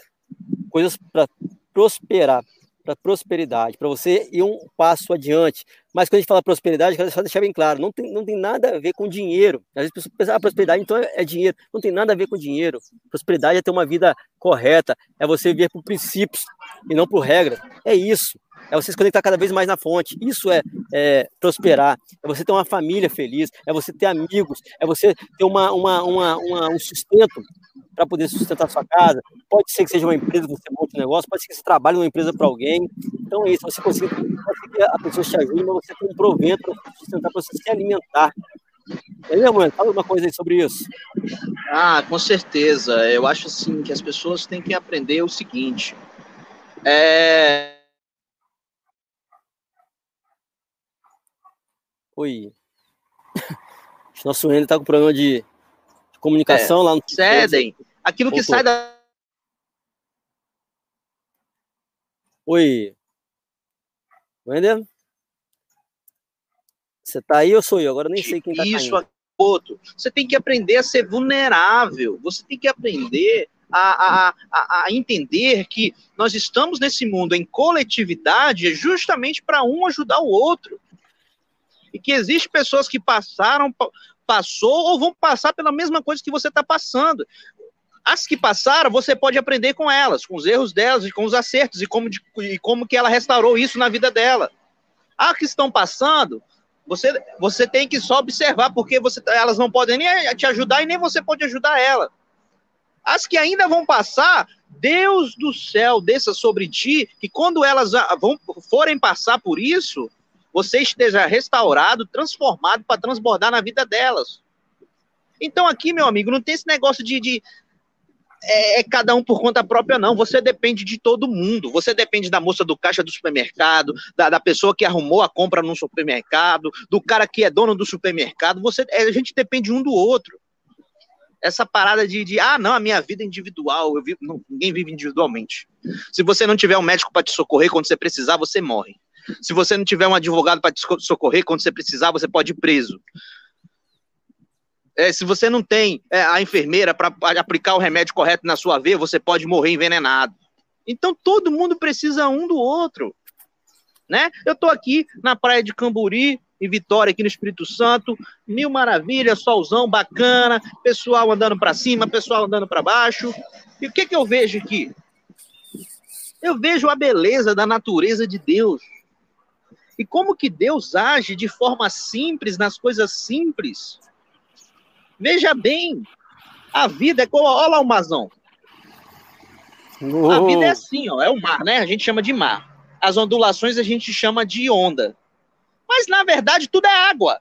coisas para prosperar, para prosperidade, para você ir um passo adiante. Mas quando a gente fala prosperidade, quero deixar bem claro, não tem, não tem nada a ver com dinheiro. Às vezes a pessoa pensa, ah, prosperidade então é, é dinheiro. Não tem nada a ver com dinheiro. Prosperidade é ter uma vida correta, é você viver por princípios e não por regras. É isso é você se conectar cada vez mais na fonte. Isso é, é, prosperar, é você ter uma família feliz, é você ter amigos, é você ter uma, uma, uma, uma um sustento para poder sustentar sua casa. Pode ser que seja uma empresa, você monte um negócio, pode ser que você trabalhe numa empresa para alguém. Então é isso, você consegue, a pessoa te ajude, mas você tem um provento para sustentar, para você se alimentar. É, mãe? Fala uma coisa aí sobre isso. Ah, com certeza. Eu acho assim que as pessoas têm que aprender o seguinte. É, Oi. Nosso Ender tá com problema de, de comunicação é, lá no. Cedem. Aquilo que sai da. Oi. Wender? Você tá aí ou sou eu? Agora nem sei quem tá Isso, caindo. outro. Você tem que aprender a ser vulnerável. Você tem que aprender a, a, a, a entender que nós estamos nesse mundo em coletividade justamente para um ajudar o outro e que existem pessoas que passaram, passou ou vão passar pela mesma coisa que você está passando. As que passaram, você pode aprender com elas, com os erros delas e com os acertos e como, de, e como que ela restaurou isso na vida dela. As que estão passando, você, você tem que só observar, porque você, elas não podem nem te ajudar e nem você pode ajudar ela. As que ainda vão passar, Deus do céu desça sobre ti, que quando elas vão, forem passar por isso, você esteja restaurado, transformado para transbordar na vida delas. Então aqui, meu amigo, não tem esse negócio de, de é, é, cada um por conta própria, não. Você depende de todo mundo. Você depende da moça do caixa do supermercado, da, da pessoa que arrumou a compra no supermercado, do cara que é dono do supermercado. Você, é, a gente depende um do outro. Essa parada de, de ah, não, a minha vida é individual, eu vivo, não, ninguém vive individualmente. Se você não tiver um médico para te socorrer quando você precisar, você morre. Se você não tiver um advogado para te socorrer quando você precisar, você pode ir preso. É, se você não tem é, a enfermeira para aplicar o remédio correto na sua veia, você pode morrer envenenado. Então todo mundo precisa um do outro. Né? Eu estou aqui na praia de Camburi, em Vitória, aqui no Espírito Santo, mil maravilhas, solzão bacana, pessoal andando para cima, pessoal andando para baixo. E o que, que eu vejo aqui? Eu vejo a beleza da natureza de Deus. E como que Deus age de forma simples, nas coisas simples. Veja bem, a vida é como. Olha lá o Mazão. A vida é assim, ó, é o mar, né? A gente chama de mar. As ondulações a gente chama de onda. Mas, na verdade, tudo é água.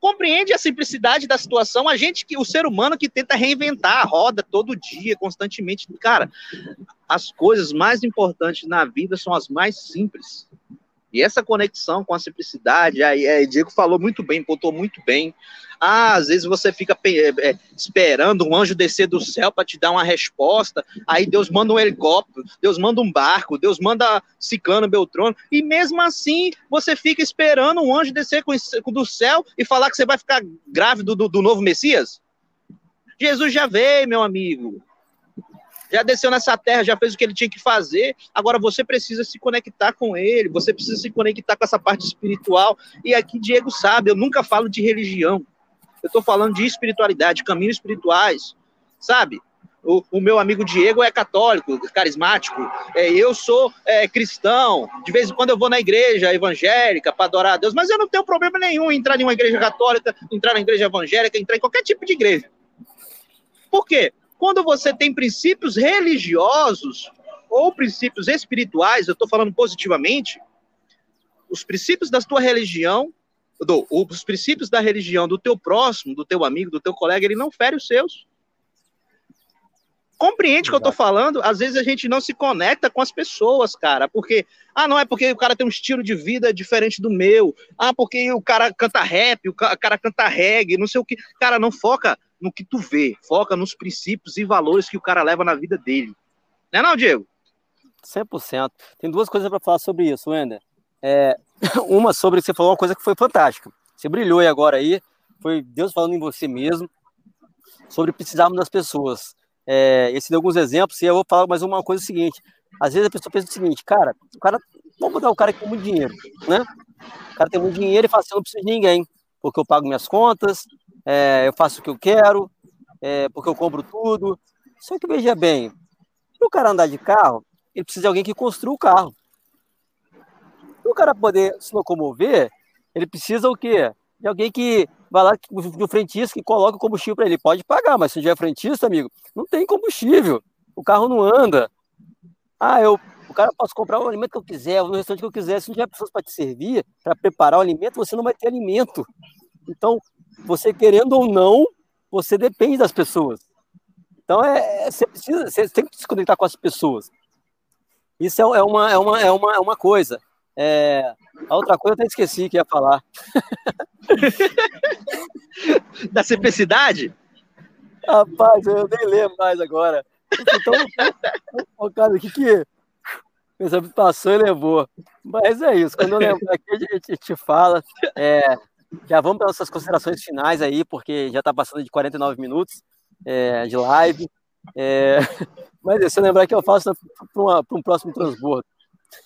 Compreende a simplicidade da situação? A gente, que o ser humano que tenta reinventar a roda todo dia, constantemente. Cara, as coisas mais importantes na vida são as mais simples. E essa conexão com a simplicidade, aí, aí Diego falou muito bem, pontuou muito bem. Ah, às vezes você fica é, é, esperando um anjo descer do céu para te dar uma resposta. Aí Deus manda um helicóptero, Deus manda um barco, Deus manda ciclano, beltrano. E mesmo assim, você fica esperando um anjo descer com, do céu e falar que você vai ficar grávido do, do novo Messias? Jesus já veio, meu amigo já desceu nessa terra, já fez o que ele tinha que fazer. Agora você precisa se conectar com ele, você precisa se conectar com essa parte espiritual. E aqui Diego sabe, eu nunca falo de religião. Eu estou falando de espiritualidade, caminhos espirituais, sabe? O, o, meu amigo Diego é católico, carismático. É, eu sou é, cristão. De vez em quando eu vou na igreja evangélica para adorar a Deus, mas eu não tenho problema nenhum em entrar em uma igreja católica, entrar na igreja evangélica, entrar em qualquer tipo de igreja. Por quê? Quando você tem princípios religiosos ou princípios espirituais, eu estou falando positivamente, os princípios da tua religião, do, os princípios da religião do teu próximo, do teu amigo, do teu colega, ele não fere os seus. Compreende o que eu tô falando? Às vezes a gente não se conecta com as pessoas, cara, porque, ah, não é porque o cara tem um estilo de vida diferente do meu, ah, porque o cara canta rap, o cara canta reggae, não sei o que. Cara, não foca no que tu vê, foca nos princípios e valores que o cara leva na vida dele. Não é não, Diego? 100%. Tem duas coisas para falar sobre isso, Wender. É, uma sobre, você falou uma coisa que foi fantástica. Você brilhou aí agora aí, foi Deus falando em você mesmo, sobre precisarmos das pessoas. É, esse deu alguns exemplos, e eu vou falar mais uma coisa seguinte. Às vezes a pessoa pensa o seguinte, cara, o cara, vamos mudar o cara que tem muito dinheiro, né? O cara tem muito dinheiro e fala assim, eu não preciso de ninguém, porque eu pago minhas contas, é, eu faço o que eu quero, é, porque eu compro tudo. Só que veja bem, para o cara andar de carro, ele precisa de alguém que construa o carro. Para o cara poder se locomover, ele precisa o quê? De alguém que vai lá do frentista que coloca o combustível para ele. Pode pagar, mas se não tiver frentista, amigo, não tem combustível. O carro não anda. Ah, eu, o cara posso comprar o alimento que eu quiser, no restaurante que eu quiser. Se não tiver pessoas para te servir, para preparar o alimento, você não vai ter alimento. Então, você querendo ou não, você depende das pessoas. Então é, é, você precisa, você tem que se conectar com as pessoas. Isso é, é, uma, é, uma, é, uma, é uma coisa. É, a outra coisa eu até esqueci que ia falar. da simplicidade? Rapaz, eu nem lembro mais agora. Então, focado aqui que pensamento passou e levou. Mas é isso. Quando eu lembro aqui, a gente, a gente fala. É, já vamos para nossas considerações finais aí, porque já está passando de 49 minutos é, de live. É, mas se eu lembrar que eu faço para um próximo transbordo.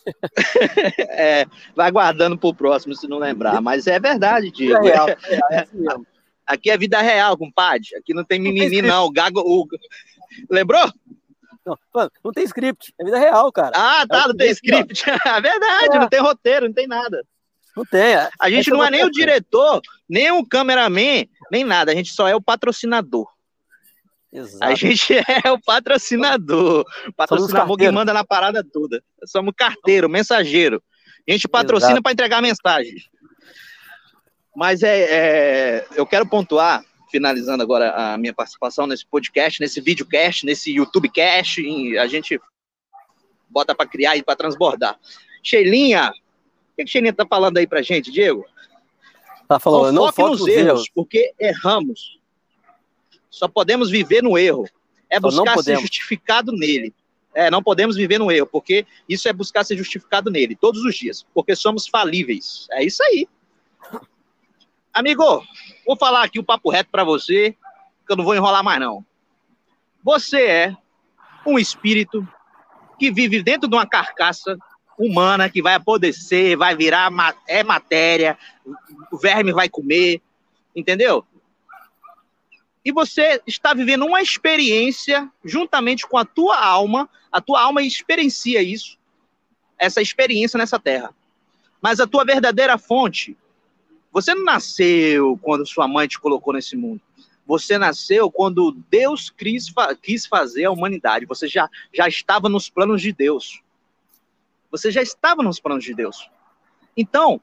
é, vai guardando para o próximo se não lembrar, mas é verdade, Diego. É real, é, é assim Aqui é vida real, compadre. Aqui não tem mimimi, não. O Gago. O... Lembrou? Não, não tem script, é vida real, cara. Ah, tá, é não tem script. É verdade, não tem roteiro, não tem nada. Não tem. A gente não é nem o diretor, nem o cameraman, nem nada. A gente só é o patrocinador. Exato. A gente é o patrocinador. O patrocinador que manda na parada toda. Somos carteiro, mensageiro. A gente patrocina para entregar mensagens. Mas é, é, eu quero pontuar, finalizando agora a minha participação nesse podcast, nesse videocast, nesse YouTubecast, a gente bota para criar e para transbordar. Sheilinha, o que, que Sheilinha tá falando aí pra gente, Diego? Tá falando, não foque nos erros, erros, porque erramos. Só podemos viver no erro. É buscar ser justificado nele. É, não podemos viver no erro, porque isso é buscar ser justificado nele todos os dias, porque somos falíveis. É isso aí. Amigo, vou falar aqui o papo reto para você, que eu não vou enrolar mais não. Você é um espírito que vive dentro de uma carcaça humana que vai apodrecer, vai virar é matéria, o verme vai comer, entendeu? E você está vivendo uma experiência juntamente com a tua alma, a tua alma experiencia isso, essa experiência nessa terra. Mas a tua verdadeira fonte, você não nasceu quando sua mãe te colocou nesse mundo. Você nasceu quando Deus quis, quis fazer a humanidade. Você já, já estava nos planos de Deus. Você já estava nos planos de Deus. Então,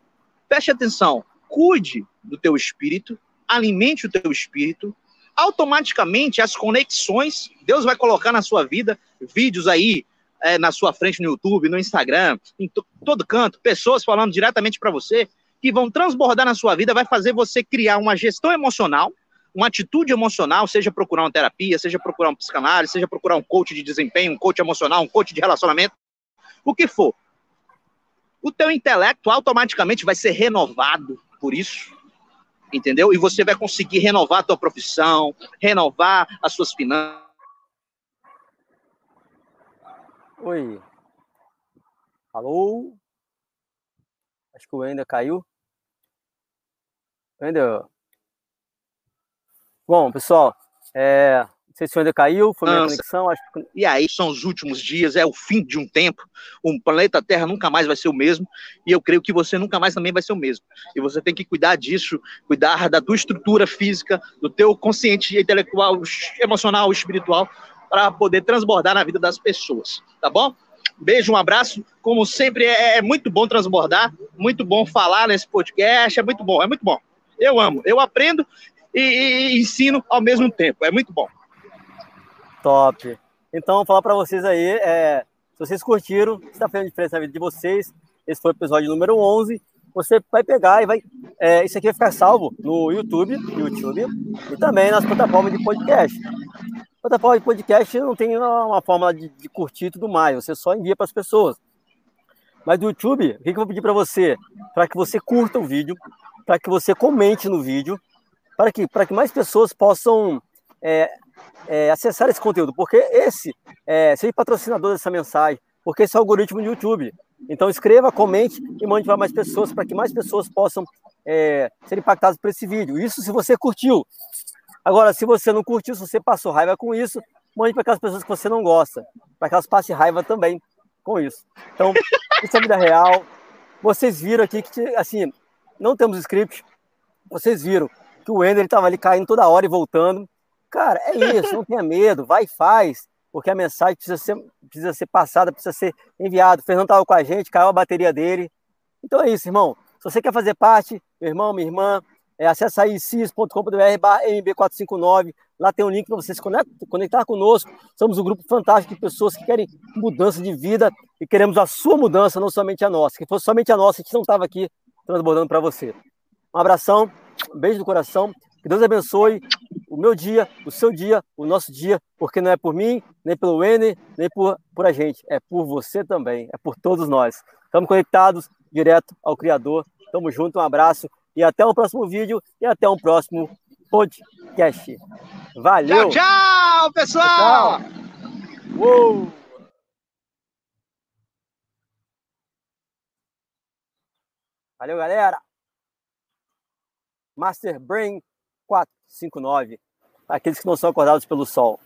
preste atenção. Cuide do teu espírito, alimente o teu espírito, automaticamente as conexões, Deus vai colocar na sua vida vídeos aí é, na sua frente no YouTube, no Instagram, em todo canto, pessoas falando diretamente para você que vão transbordar na sua vida, vai fazer você criar uma gestão emocional, uma atitude emocional, seja procurar uma terapia, seja procurar um psicanálise, seja procurar um coach de desempenho, um coach emocional, um coach de relacionamento, o que for. O teu intelecto automaticamente vai ser renovado por isso entendeu? E você vai conseguir renovar a tua profissão, renovar as suas finanças. Oi. Alô? Acho que o Ender caiu. Ender. Bom, pessoal, é, sei se ainda caiu, foi minha conexão. Acho que... E aí são os últimos dias, é o fim de um tempo. O planeta Terra nunca mais vai ser o mesmo. E eu creio que você nunca mais também vai ser o mesmo. E você tem que cuidar disso, cuidar da tua estrutura física, do teu consciente intelectual, emocional, espiritual, para poder transbordar na vida das pessoas. Tá bom? Beijo, um abraço. Como sempre, é, é muito bom transbordar, muito bom falar nesse podcast, é muito bom, é muito bom. Eu amo, eu aprendo e, e, e ensino ao mesmo tempo, é muito bom. Top. Então, vou falar para vocês aí, é, se vocês curtiram, está fazendo diferença na vida de vocês, esse foi o episódio número 11, você vai pegar e vai... É, isso aqui vai ficar salvo no YouTube, YouTube e também nas plataformas de podcast. Plataforma de podcast não tem uma, forma de, de, curtir e tudo mais, você só envia para as pessoas. Mas do YouTube, o que, que eu vou pedir para você? Para que você curta o vídeo, para que você comente no vídeo, para que, para que mais pessoas possam é, é, acessar esse conteúdo, porque esse, é, seja patrocinador dessa mensagem, porque esse é o algoritmo do YouTube. Então escreva, comente e mande para mais pessoas, para que mais pessoas possam é, ser impactadas por esse vídeo. Isso se você curtiu. Agora, se você não curtiu, se você passou raiva com isso, mande para aquelas pessoas que você não gosta, para que elas passem raiva também com isso. Então, isso é vida real. Vocês viram aqui que, assim, não temos script. Vocês viram que o Ender estava ali caindo toda hora e voltando. Cara, é isso, não tenha medo, vai e faz, porque a mensagem precisa ser, precisa ser passada, precisa ser enviada. O Fernando estava com a gente, caiu a bateria dele. Então é isso, irmão. Se você quer fazer parte, meu irmão, minha irmã, é, acessa aí cis.com.br mb459. Lá tem um link para você se conectar conosco. Somos um grupo fantástico de pessoas que querem mudança de vida e queremos a sua mudança, não somente a nossa. Se fosse somente a nossa, a gente não estava aqui transbordando para você. Um abração, um beijo do coração. Que Deus abençoe o meu dia, o seu dia, o nosso dia, porque não é por mim, nem pelo N, nem por, por a gente, é por você também, é por todos nós. Estamos conectados direto ao Criador. Tamo junto, um abraço e até o próximo vídeo e até o próximo podcast. Valeu! Tchau, tchau, pessoal! Tchau. Uou. Valeu, galera! Master Brain 459, aqueles que não são acordados pelo sol.